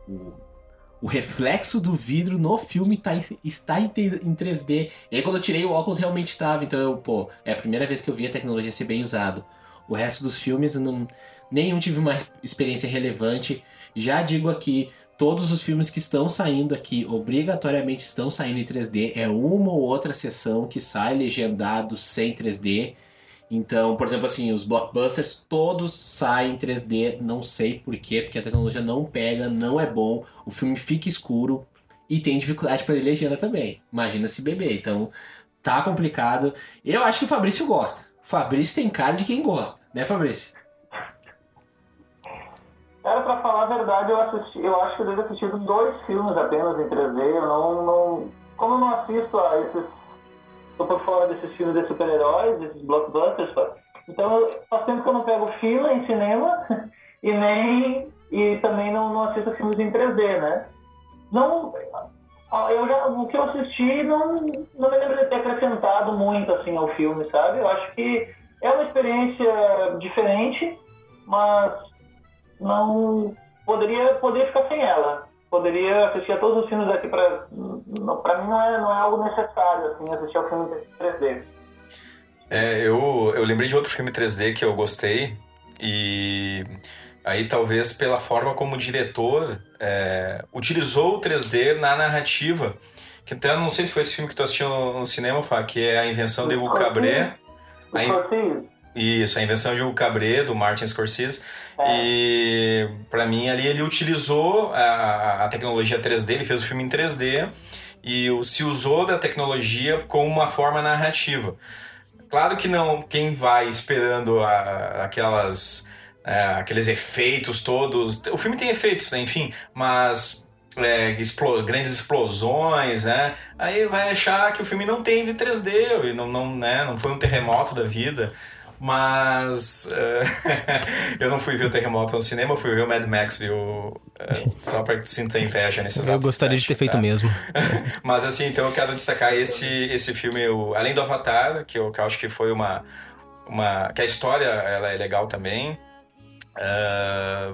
o, o reflexo do vidro no filme tá está em, em 3D. E aí quando eu tirei o óculos realmente estava. Então eu, pô, é a primeira vez que eu vi a tecnologia ser bem usado. O resto dos filmes, não, nenhum tive uma experiência relevante. Já digo aqui, todos os filmes que estão saindo aqui, obrigatoriamente estão saindo em 3D. É uma ou outra sessão que sai legendado sem 3D. Então, por exemplo, assim, os blockbusters todos saem em 3D, não sei por quê, porque a tecnologia não pega, não é bom, o filme fica escuro e tem dificuldade para ler legenda também. Imagina se beber. Então, tá complicado. Eu acho que o Fabrício gosta. O Fabrício tem cara de quem gosta, né, Fabrício? Cara, pra falar a verdade, eu assisti, eu acho que eu devo assistido dois filmes apenas em 3D. Eu não, não como eu não assisto a esses, tô por fora desses filmes de super-heróis, desses blockbusters, então faz tempo que eu não pego fila em cinema e nem e também não, não assisto filmes em 3D, né? Não, eu já, o que eu assisti não, não me lembro de ter acrescentado muito assim ao filme, sabe? Eu acho que é uma experiência diferente, mas não poderia poderia ficar sem ela. Poderia assistir a todos os filmes aqui para para mim não é não é algo necessário assim assistir ao filme em 3D. É, eu, eu lembrei de outro filme 3D que eu gostei e aí talvez pela forma como o diretor é, utilizou o 3D na narrativa, que até eu não sei se foi esse filme que tu assistiu no, no cinema, Fá, que é a invenção de Hugo Aí- Scorsese, Isso, a invenção de Hugo Cabret, do Martin Scorsese. E pra mim ali ele utilizou a, a tecnologia 3D, ele fez o filme em 3D e o- se usou da tecnologia como uma forma narrativa. Claro que não, quem vai esperando a- aquelas é, aqueles efeitos todos. O filme tem efeitos, né? enfim, mas é, explo- grandes explosões, né? Aí vai achar que o filme não tem 3D e não, não, né? não foi um terremoto da vida. Mas é, eu não fui ver o terremoto no cinema, fui ver o Mad Max, viu? É, só para que sinta inveja nesses Eu gostaria de ter feito mesmo. mas assim, então eu quero destacar esse, esse filme, o, além do Avatar, que eu, que eu acho que foi uma, uma. que a história ela é legal também. ah,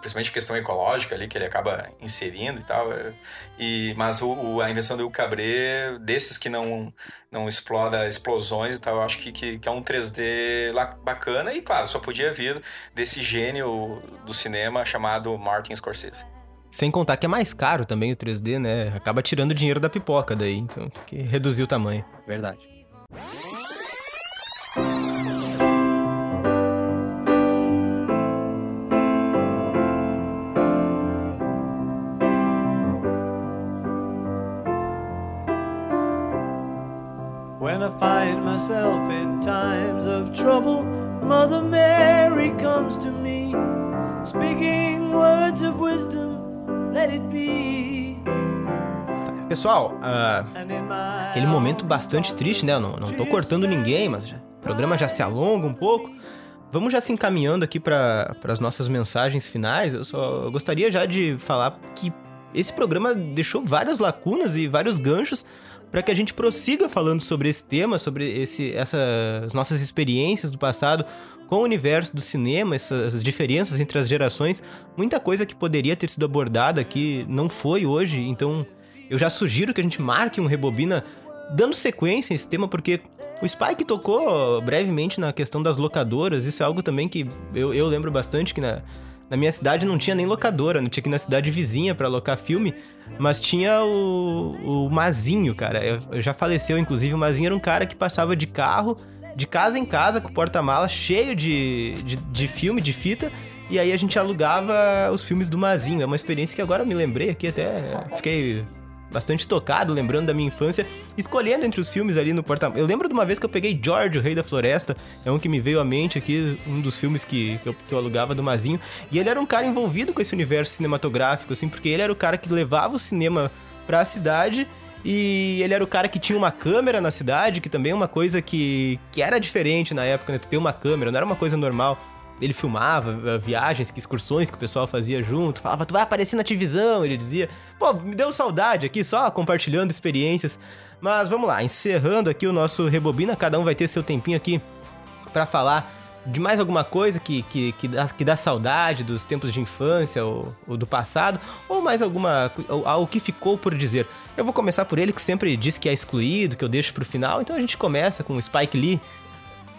principalmente questão ecológica ali que ele acaba inserindo e tal. é, E, mas o, o- a invenção do Cabret, desses que não, não explora explosões e tal, eu acho que, que, que é um 3D lá bacana. E claro, só podia vir desse gênio do cinema chamado Martin Scorsese. Sem contar que é mais caro também o 3D, né? Acaba tirando dinheiro da pipoca daí, então tem que reduzir o tamanho. Verdade. Speaking words of wisdom, let it be. Pessoal, my aquele momento bastante triste, né? Eu não, não tô cortando ninguém, mas já- o programa já se alonga um pouco. Vamos já se encaminhando aqui para as nossas mensagens finais. Eu só gostaria já de falar que esse programa deixou várias lacunas e vários ganchos para que a gente prossiga falando sobre esse tema, sobre esse, essas nossas experiências do passado com o universo do cinema, essas diferenças entre as gerações. Muita coisa que poderia ter sido abordada aqui não foi hoje, então eu já sugiro que a gente marque um Rebobina dando sequência a esse tema, porque o Spike tocou brevemente na questão das locadoras. Isso é algo também que eu, eu lembro bastante que na, na minha cidade não tinha nem locadora, não tinha que ir na cidade vizinha pra alocar filme, mas tinha o, o Mazinho, cara. Eu, eu já faleceu, inclusive. O Mazinho era um cara que passava de carro, de casa em casa, com o porta-mala cheio de, de, de filme, de fita. E aí a gente alugava os filmes do Mazinho. É uma experiência que agora me lembrei aqui, até fiquei bastante tocado, lembrando da minha infância, escolhendo entre os filmes ali no porta Eu lembro de uma vez que eu peguei George, o Rei da Floresta, é um que me veio à mente aqui, um dos filmes que, que, eu, que eu alugava do Mazinho, e ele era um cara envolvido com esse universo cinematográfico, assim, porque ele era o cara que levava o cinema pra cidade e ele era o cara que tinha uma câmera na cidade, que também é uma coisa que, que era diferente na época, né? Tu ter uma câmera, não era uma coisa normal. Ele filmava uh, viagens, excursões que o pessoal fazia junto, falava, tu vai aparecer na televisão, ele dizia. Pô, me deu saudade aqui, só compartilhando experiências. Mas vamos lá, encerrando aqui o nosso Rebobina, cada um vai ter seu tempinho aqui pra falar de mais alguma coisa que, que, que, dá, que dá saudade dos tempos de infância ou, ou do passado, ou mais alguma. ou algo que ficou por dizer. Eu vou começar por ele, que sempre diz que é excluído, que eu deixo pro final, então a gente começa com o Spike Lee.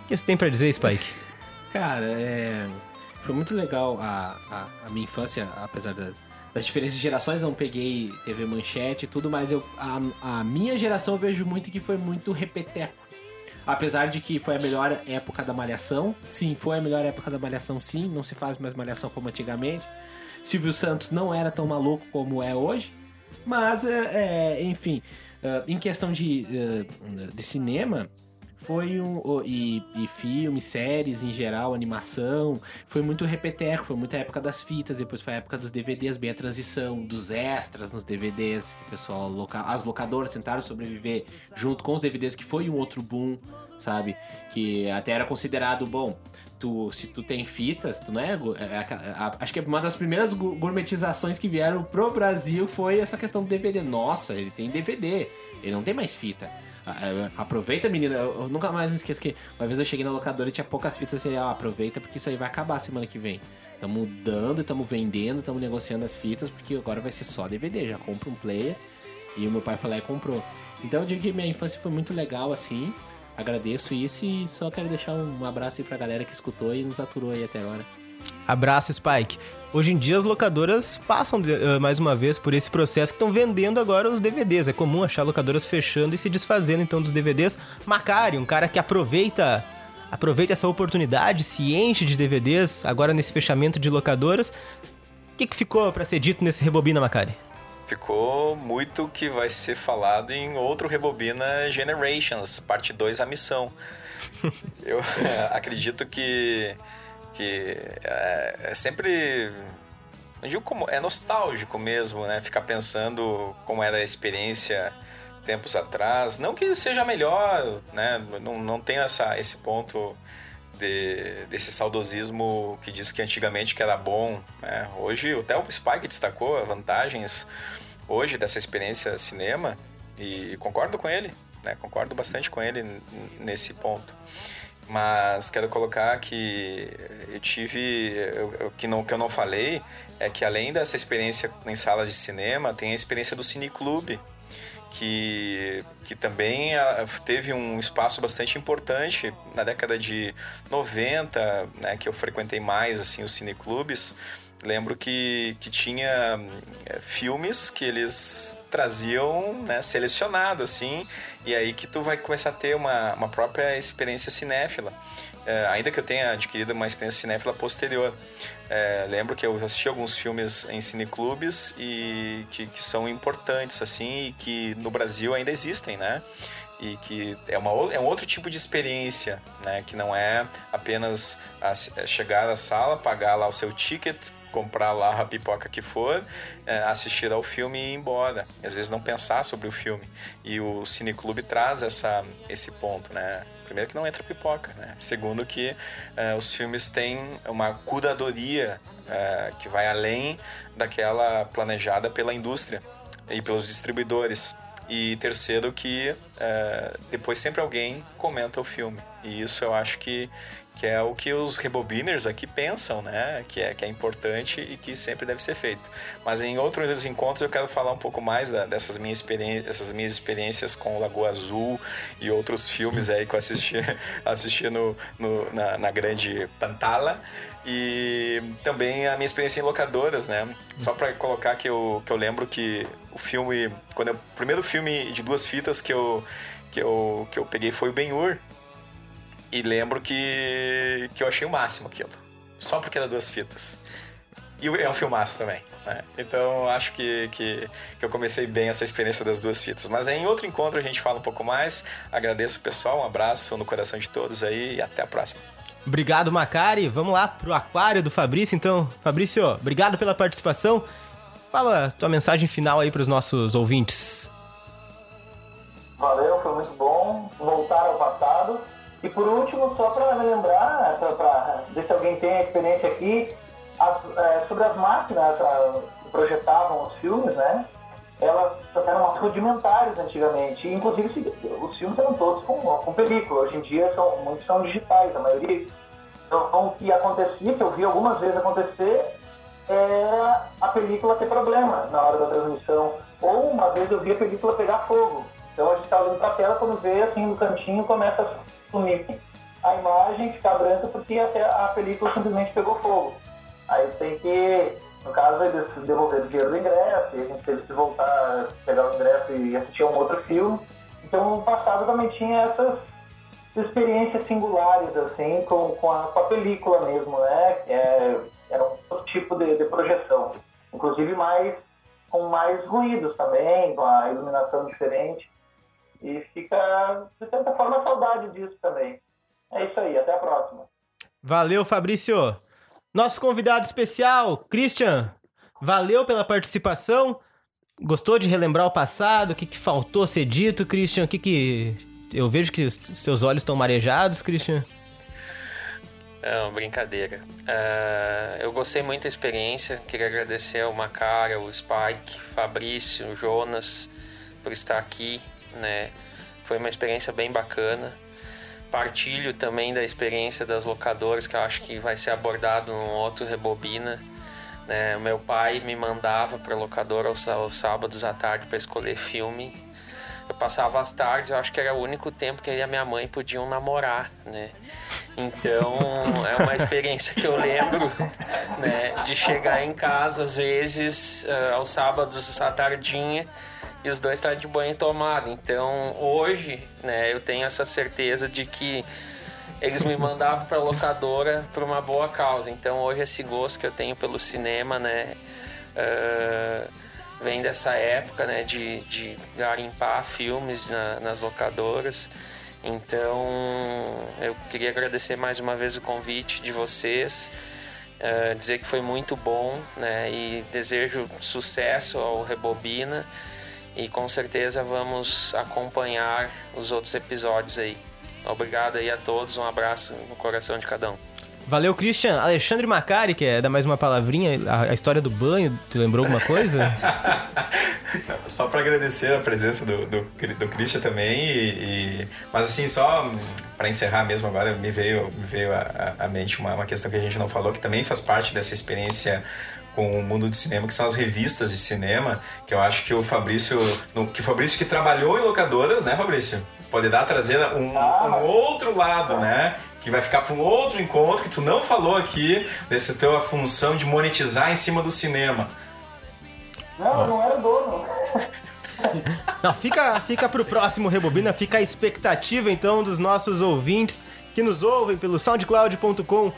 O que você tem pra dizer, Spike? Cara, é... foi muito legal a, a, a minha infância, apesar da- das diferentes gerações, não peguei TV Manchete e tudo, mas eu, a, a minha geração eu vejo muito que foi muito repeteco. Apesar de que foi a melhor época da Malhação, sim, foi a melhor época da Malhação, sim, não se faz mais Malhação como antigamente. Silvio Santos não era tão maluco como é hoje, mas, é, é, enfim, é, em questão de, é, de cinema, foi um. E, e filmes, séries em geral, animação. Foi muito repeteco, foi muita época das fitas, depois foi a época dos DVDs, bem a transição, dos extras nos DVDs, que o pessoal, loca, as locadoras tentaram sobreviver junto com os DVDs, que foi um outro boom, sabe? Que até era considerado bom. Tu, se tu tem fitas, tu não é. gu- é a- acho que uma das primeiras gourmetizações que vieram pro Brasil foi essa questão do DVD. Nossa, ele tem DVD, ele não tem mais fita. Ah, ah, Aproveita, menina. Eu nunca mais me esqueço que uma vez eu cheguei na locadora e tinha poucas fitas assim, ah, aproveita porque isso aí vai acabar semana que vem. Tamo dando, tamo vendendo, tamo negociando as fitas, porque agora vai ser só DVD. Já compra um player. E o meu pai lá e comprou. Então eu digo que minha infância foi muito legal, assim. Agradeço isso e só quero deixar um abraço aí pra galera que escutou e nos aturou aí até agora. Abraço, Spike. Hoje em dia as locadoras passam eh, mais uma vez por esse processo que estão vendendo agora os DVDs. É comum achar locadoras fechando e se desfazendo então dos DVDs. Macari, um cara que aproveita aproveita essa oportunidade, se enche de DVDs agora nesse fechamento de locadoras. O que, que ficou pra ser dito nesse Rebobina, Macari? Ficou muito que vai ser falado em outro Rebobina Generations, parte 2, a missão. Eu acredito que, que é, é sempre. Não digo como. É nostálgico mesmo, né? Ficar pensando como era a experiência tempos atrás. Não que seja melhor, né? Não, não essa, esse ponto de- desse saudosismo que diz que antigamente que era bom. Né? Hoje, até o Spike destacou vantagens hoje dessa experiência cinema e concordo com ele, né? Concordo bastante com ele nesse ponto. Mas quero colocar que eu tive. eu- eu- que, não, que eu não falei é que além dessa experiência em salas de cinema, tem a experiência do cineclube, que, que também teve um espaço bastante importante na década de 90, né, que eu frequentei mais assim os cineclubes. Lembro que, que tinha é, filmes que eles traziam né, selecionado assim, e aí que tu vai começar a ter uma, uma própria experiência cinéfila. É, ainda que eu tenha adquirido uma experiência cinéfila posterior. É, lembro que eu assisti alguns filmes em cineclubes e que, que são importantes, assim, e que no Brasil ainda existem, né? e que é, uma, é um outro tipo de experiência, né? Que não é apenas a- chegar à sala, pagar lá o seu ticket, comprar lá a pipoca que for, é, assistir ao filme e ir embora. E, às vezes não pensar sobre o filme. E o Cineclube traz essa, esse ponto, né? Primeiro que não entra pipoca, né? Segundo que eh, os filmes têm uma curadoria eh, que vai além daquela planejada pela indústria e pelos distribuidores. E terceiro que eh, depois sempre alguém comenta o filme. E isso eu acho que, que é o que os rebobiners aqui pensam, né? Que é, que é importante e que sempre deve ser feito. Mas em outros encontros eu quero falar um pouco mais da- dessas minhas, experiên- essas minhas experiências com Lagoa Azul e outros filmes aí que eu assisti, assisti no, no- na, na grande Pantala. E também a minha experiência em locadoras, né? Só pra colocar que eu, que eu lembro que o filme. Quando eu- o primeiro filme de duas fitas que eu, que eu, que eu peguei foi o Ben-Hur. E lembro que, que eu achei o máximo aquilo. Só porque era duas fitas. E é um filmaço também. Né? Então acho que, que, que eu comecei bem essa experiência das duas fitas. Mas em outro encontro a gente fala um pouco mais. Agradeço o pessoal, um abraço no coração de todos aí e até a próxima. Obrigado, Macari. Vamos lá pro aquário do Fabrício, então. Fabrício, obrigado pela participação. Fala a tua mensagem final aí pros nossos ouvintes. Valeu, foi muito bom voltar ao passado. E por último, só para lembrar, para ver se alguém tem a experiência aqui, as- é, sobre as máquinas que projetavam os filmes, né? Elas eram mais rudimentares antigamente. E, inclusive, os filmes eram todos com, com película. Hoje em dia, são, muitos são digitais, a maioria. Então, o que acontecia, que eu vi algumas vezes acontecer, era a película ter problema na hora da transmissão. Ou uma vez eu vi a película pegar fogo. Então a gente está olhando para a tela, quando vê assim no cantinho começa a a imagem, ficar branca porque até a película simplesmente pegou fogo. Aí tem que, no caso, eles devolveram o dinheiro do ingresso, e a gente teve que voltar, pegar o ingresso e assistir a um outro filme. Então no passado também tinha essas experiências singulares, assim, com, com, a, com a película mesmo, né? É, era um outro tipo de, de projeção. Inclusive mais com mais ruídos também, com a iluminação diferente. E fica, de certa forma, saudade disso também. É isso aí, até a próxima. Valeu, Fabrício. Nosso convidado especial, Christian. Valeu pela participação. Gostou de relembrar o passado? O que, que faltou ser dito, Christian? O que que... Eu vejo que seus olhos estão marejados, Christian. Não, brincadeira. Ah, eu gostei muito da experiência. Queria agradecer ao Macara, o Spike, Fabrício, o Jonas por estar aqui, né? Foi uma experiência bem bacana. Partilho também da experiência das locadoras, que eu acho que vai ser abordado num outro Rebobina. Né? Meu pai me mandava para locadora aos, aos sábados à tarde para escolher filme. Eu passava as tardes, eu acho que era o único tempo que ele e a minha mãe podiam namorar, né? Então, é uma experiência que eu lembro, né? De chegar em casa, às vezes, eh, aos sábados à tardinha, e os dois estarem de banho tomado. Então, hoje, né? Eu tenho essa certeza de que eles me mandavam para locadora por uma boa causa. Então, hoje, esse gosto que eu tenho pelo cinema, né? eh, vem dessa época, né, de, de garimpar filmes na- nas locadoras. Então, eu queria agradecer mais uma vez o convite de vocês, eh, dizer que foi muito bom, né, e desejo sucesso ao Rebobina e com certeza vamos acompanhar os outros episódios aí. Obrigado aí a todos, um abraço no coração de cada um. Valeu, Christian. Alexandre Macari, que é dar mais uma palavrinha. A, a história do banho, te lembrou alguma coisa? Só para agradecer a presença do, do, do Christian também. E, e- mas assim, só para encerrar mesmo agora, me veio, me veio à à mente uma, uma questão que a gente não falou, que também faz parte dessa experiência com o mundo do cinema, que são as revistas de cinema, que eu acho que o Fabrício, no- que o Fabrício que trabalhou em locadoras, né, Fabrício? Poderá trazer um, um outro lado, né? Que vai ficar para um outro encontro que tu não falou aqui, desse teu a função de monetizar em cima do cinema. Não, não era dono. Não, fica, fica pro próximo Rebobina, fica a expectativa então dos nossos ouvintes que nos ouvem pelo soundcloud.com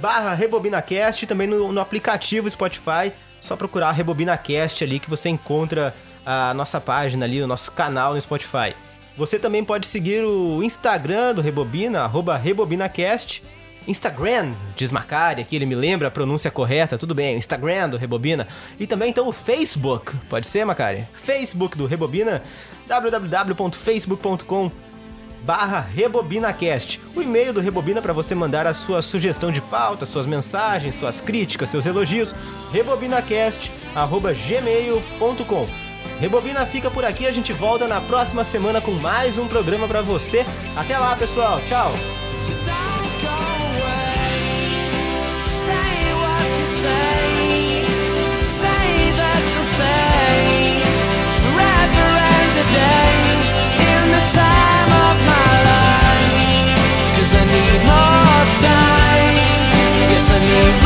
barra RebobinaCast também no, no aplicativo Spotify, só procurar RebobinaCast ali que você encontra a nossa página ali, o nosso canal no Spotify. Você também pode seguir o Instagram do Rebobina, arroba RebobinaCast. Instagram, diz Macari, aqui ele me lembra a pronúncia correta, tudo bem, Instagram do Rebobina. E também então o Facebook, pode ser, Macari? Facebook do Rebobina, www.facebook.com barra RebobinaCast. O e-mail do Rebobina para você mandar a sua sugestão de pauta, suas mensagens, suas críticas, seus elogios, rebobinacast.gmail.com. Rebobina fica por aqui, a gente volta na próxima semana com mais um programa para você. Até lá, pessoal. Tchau. day need more time. Yes, I need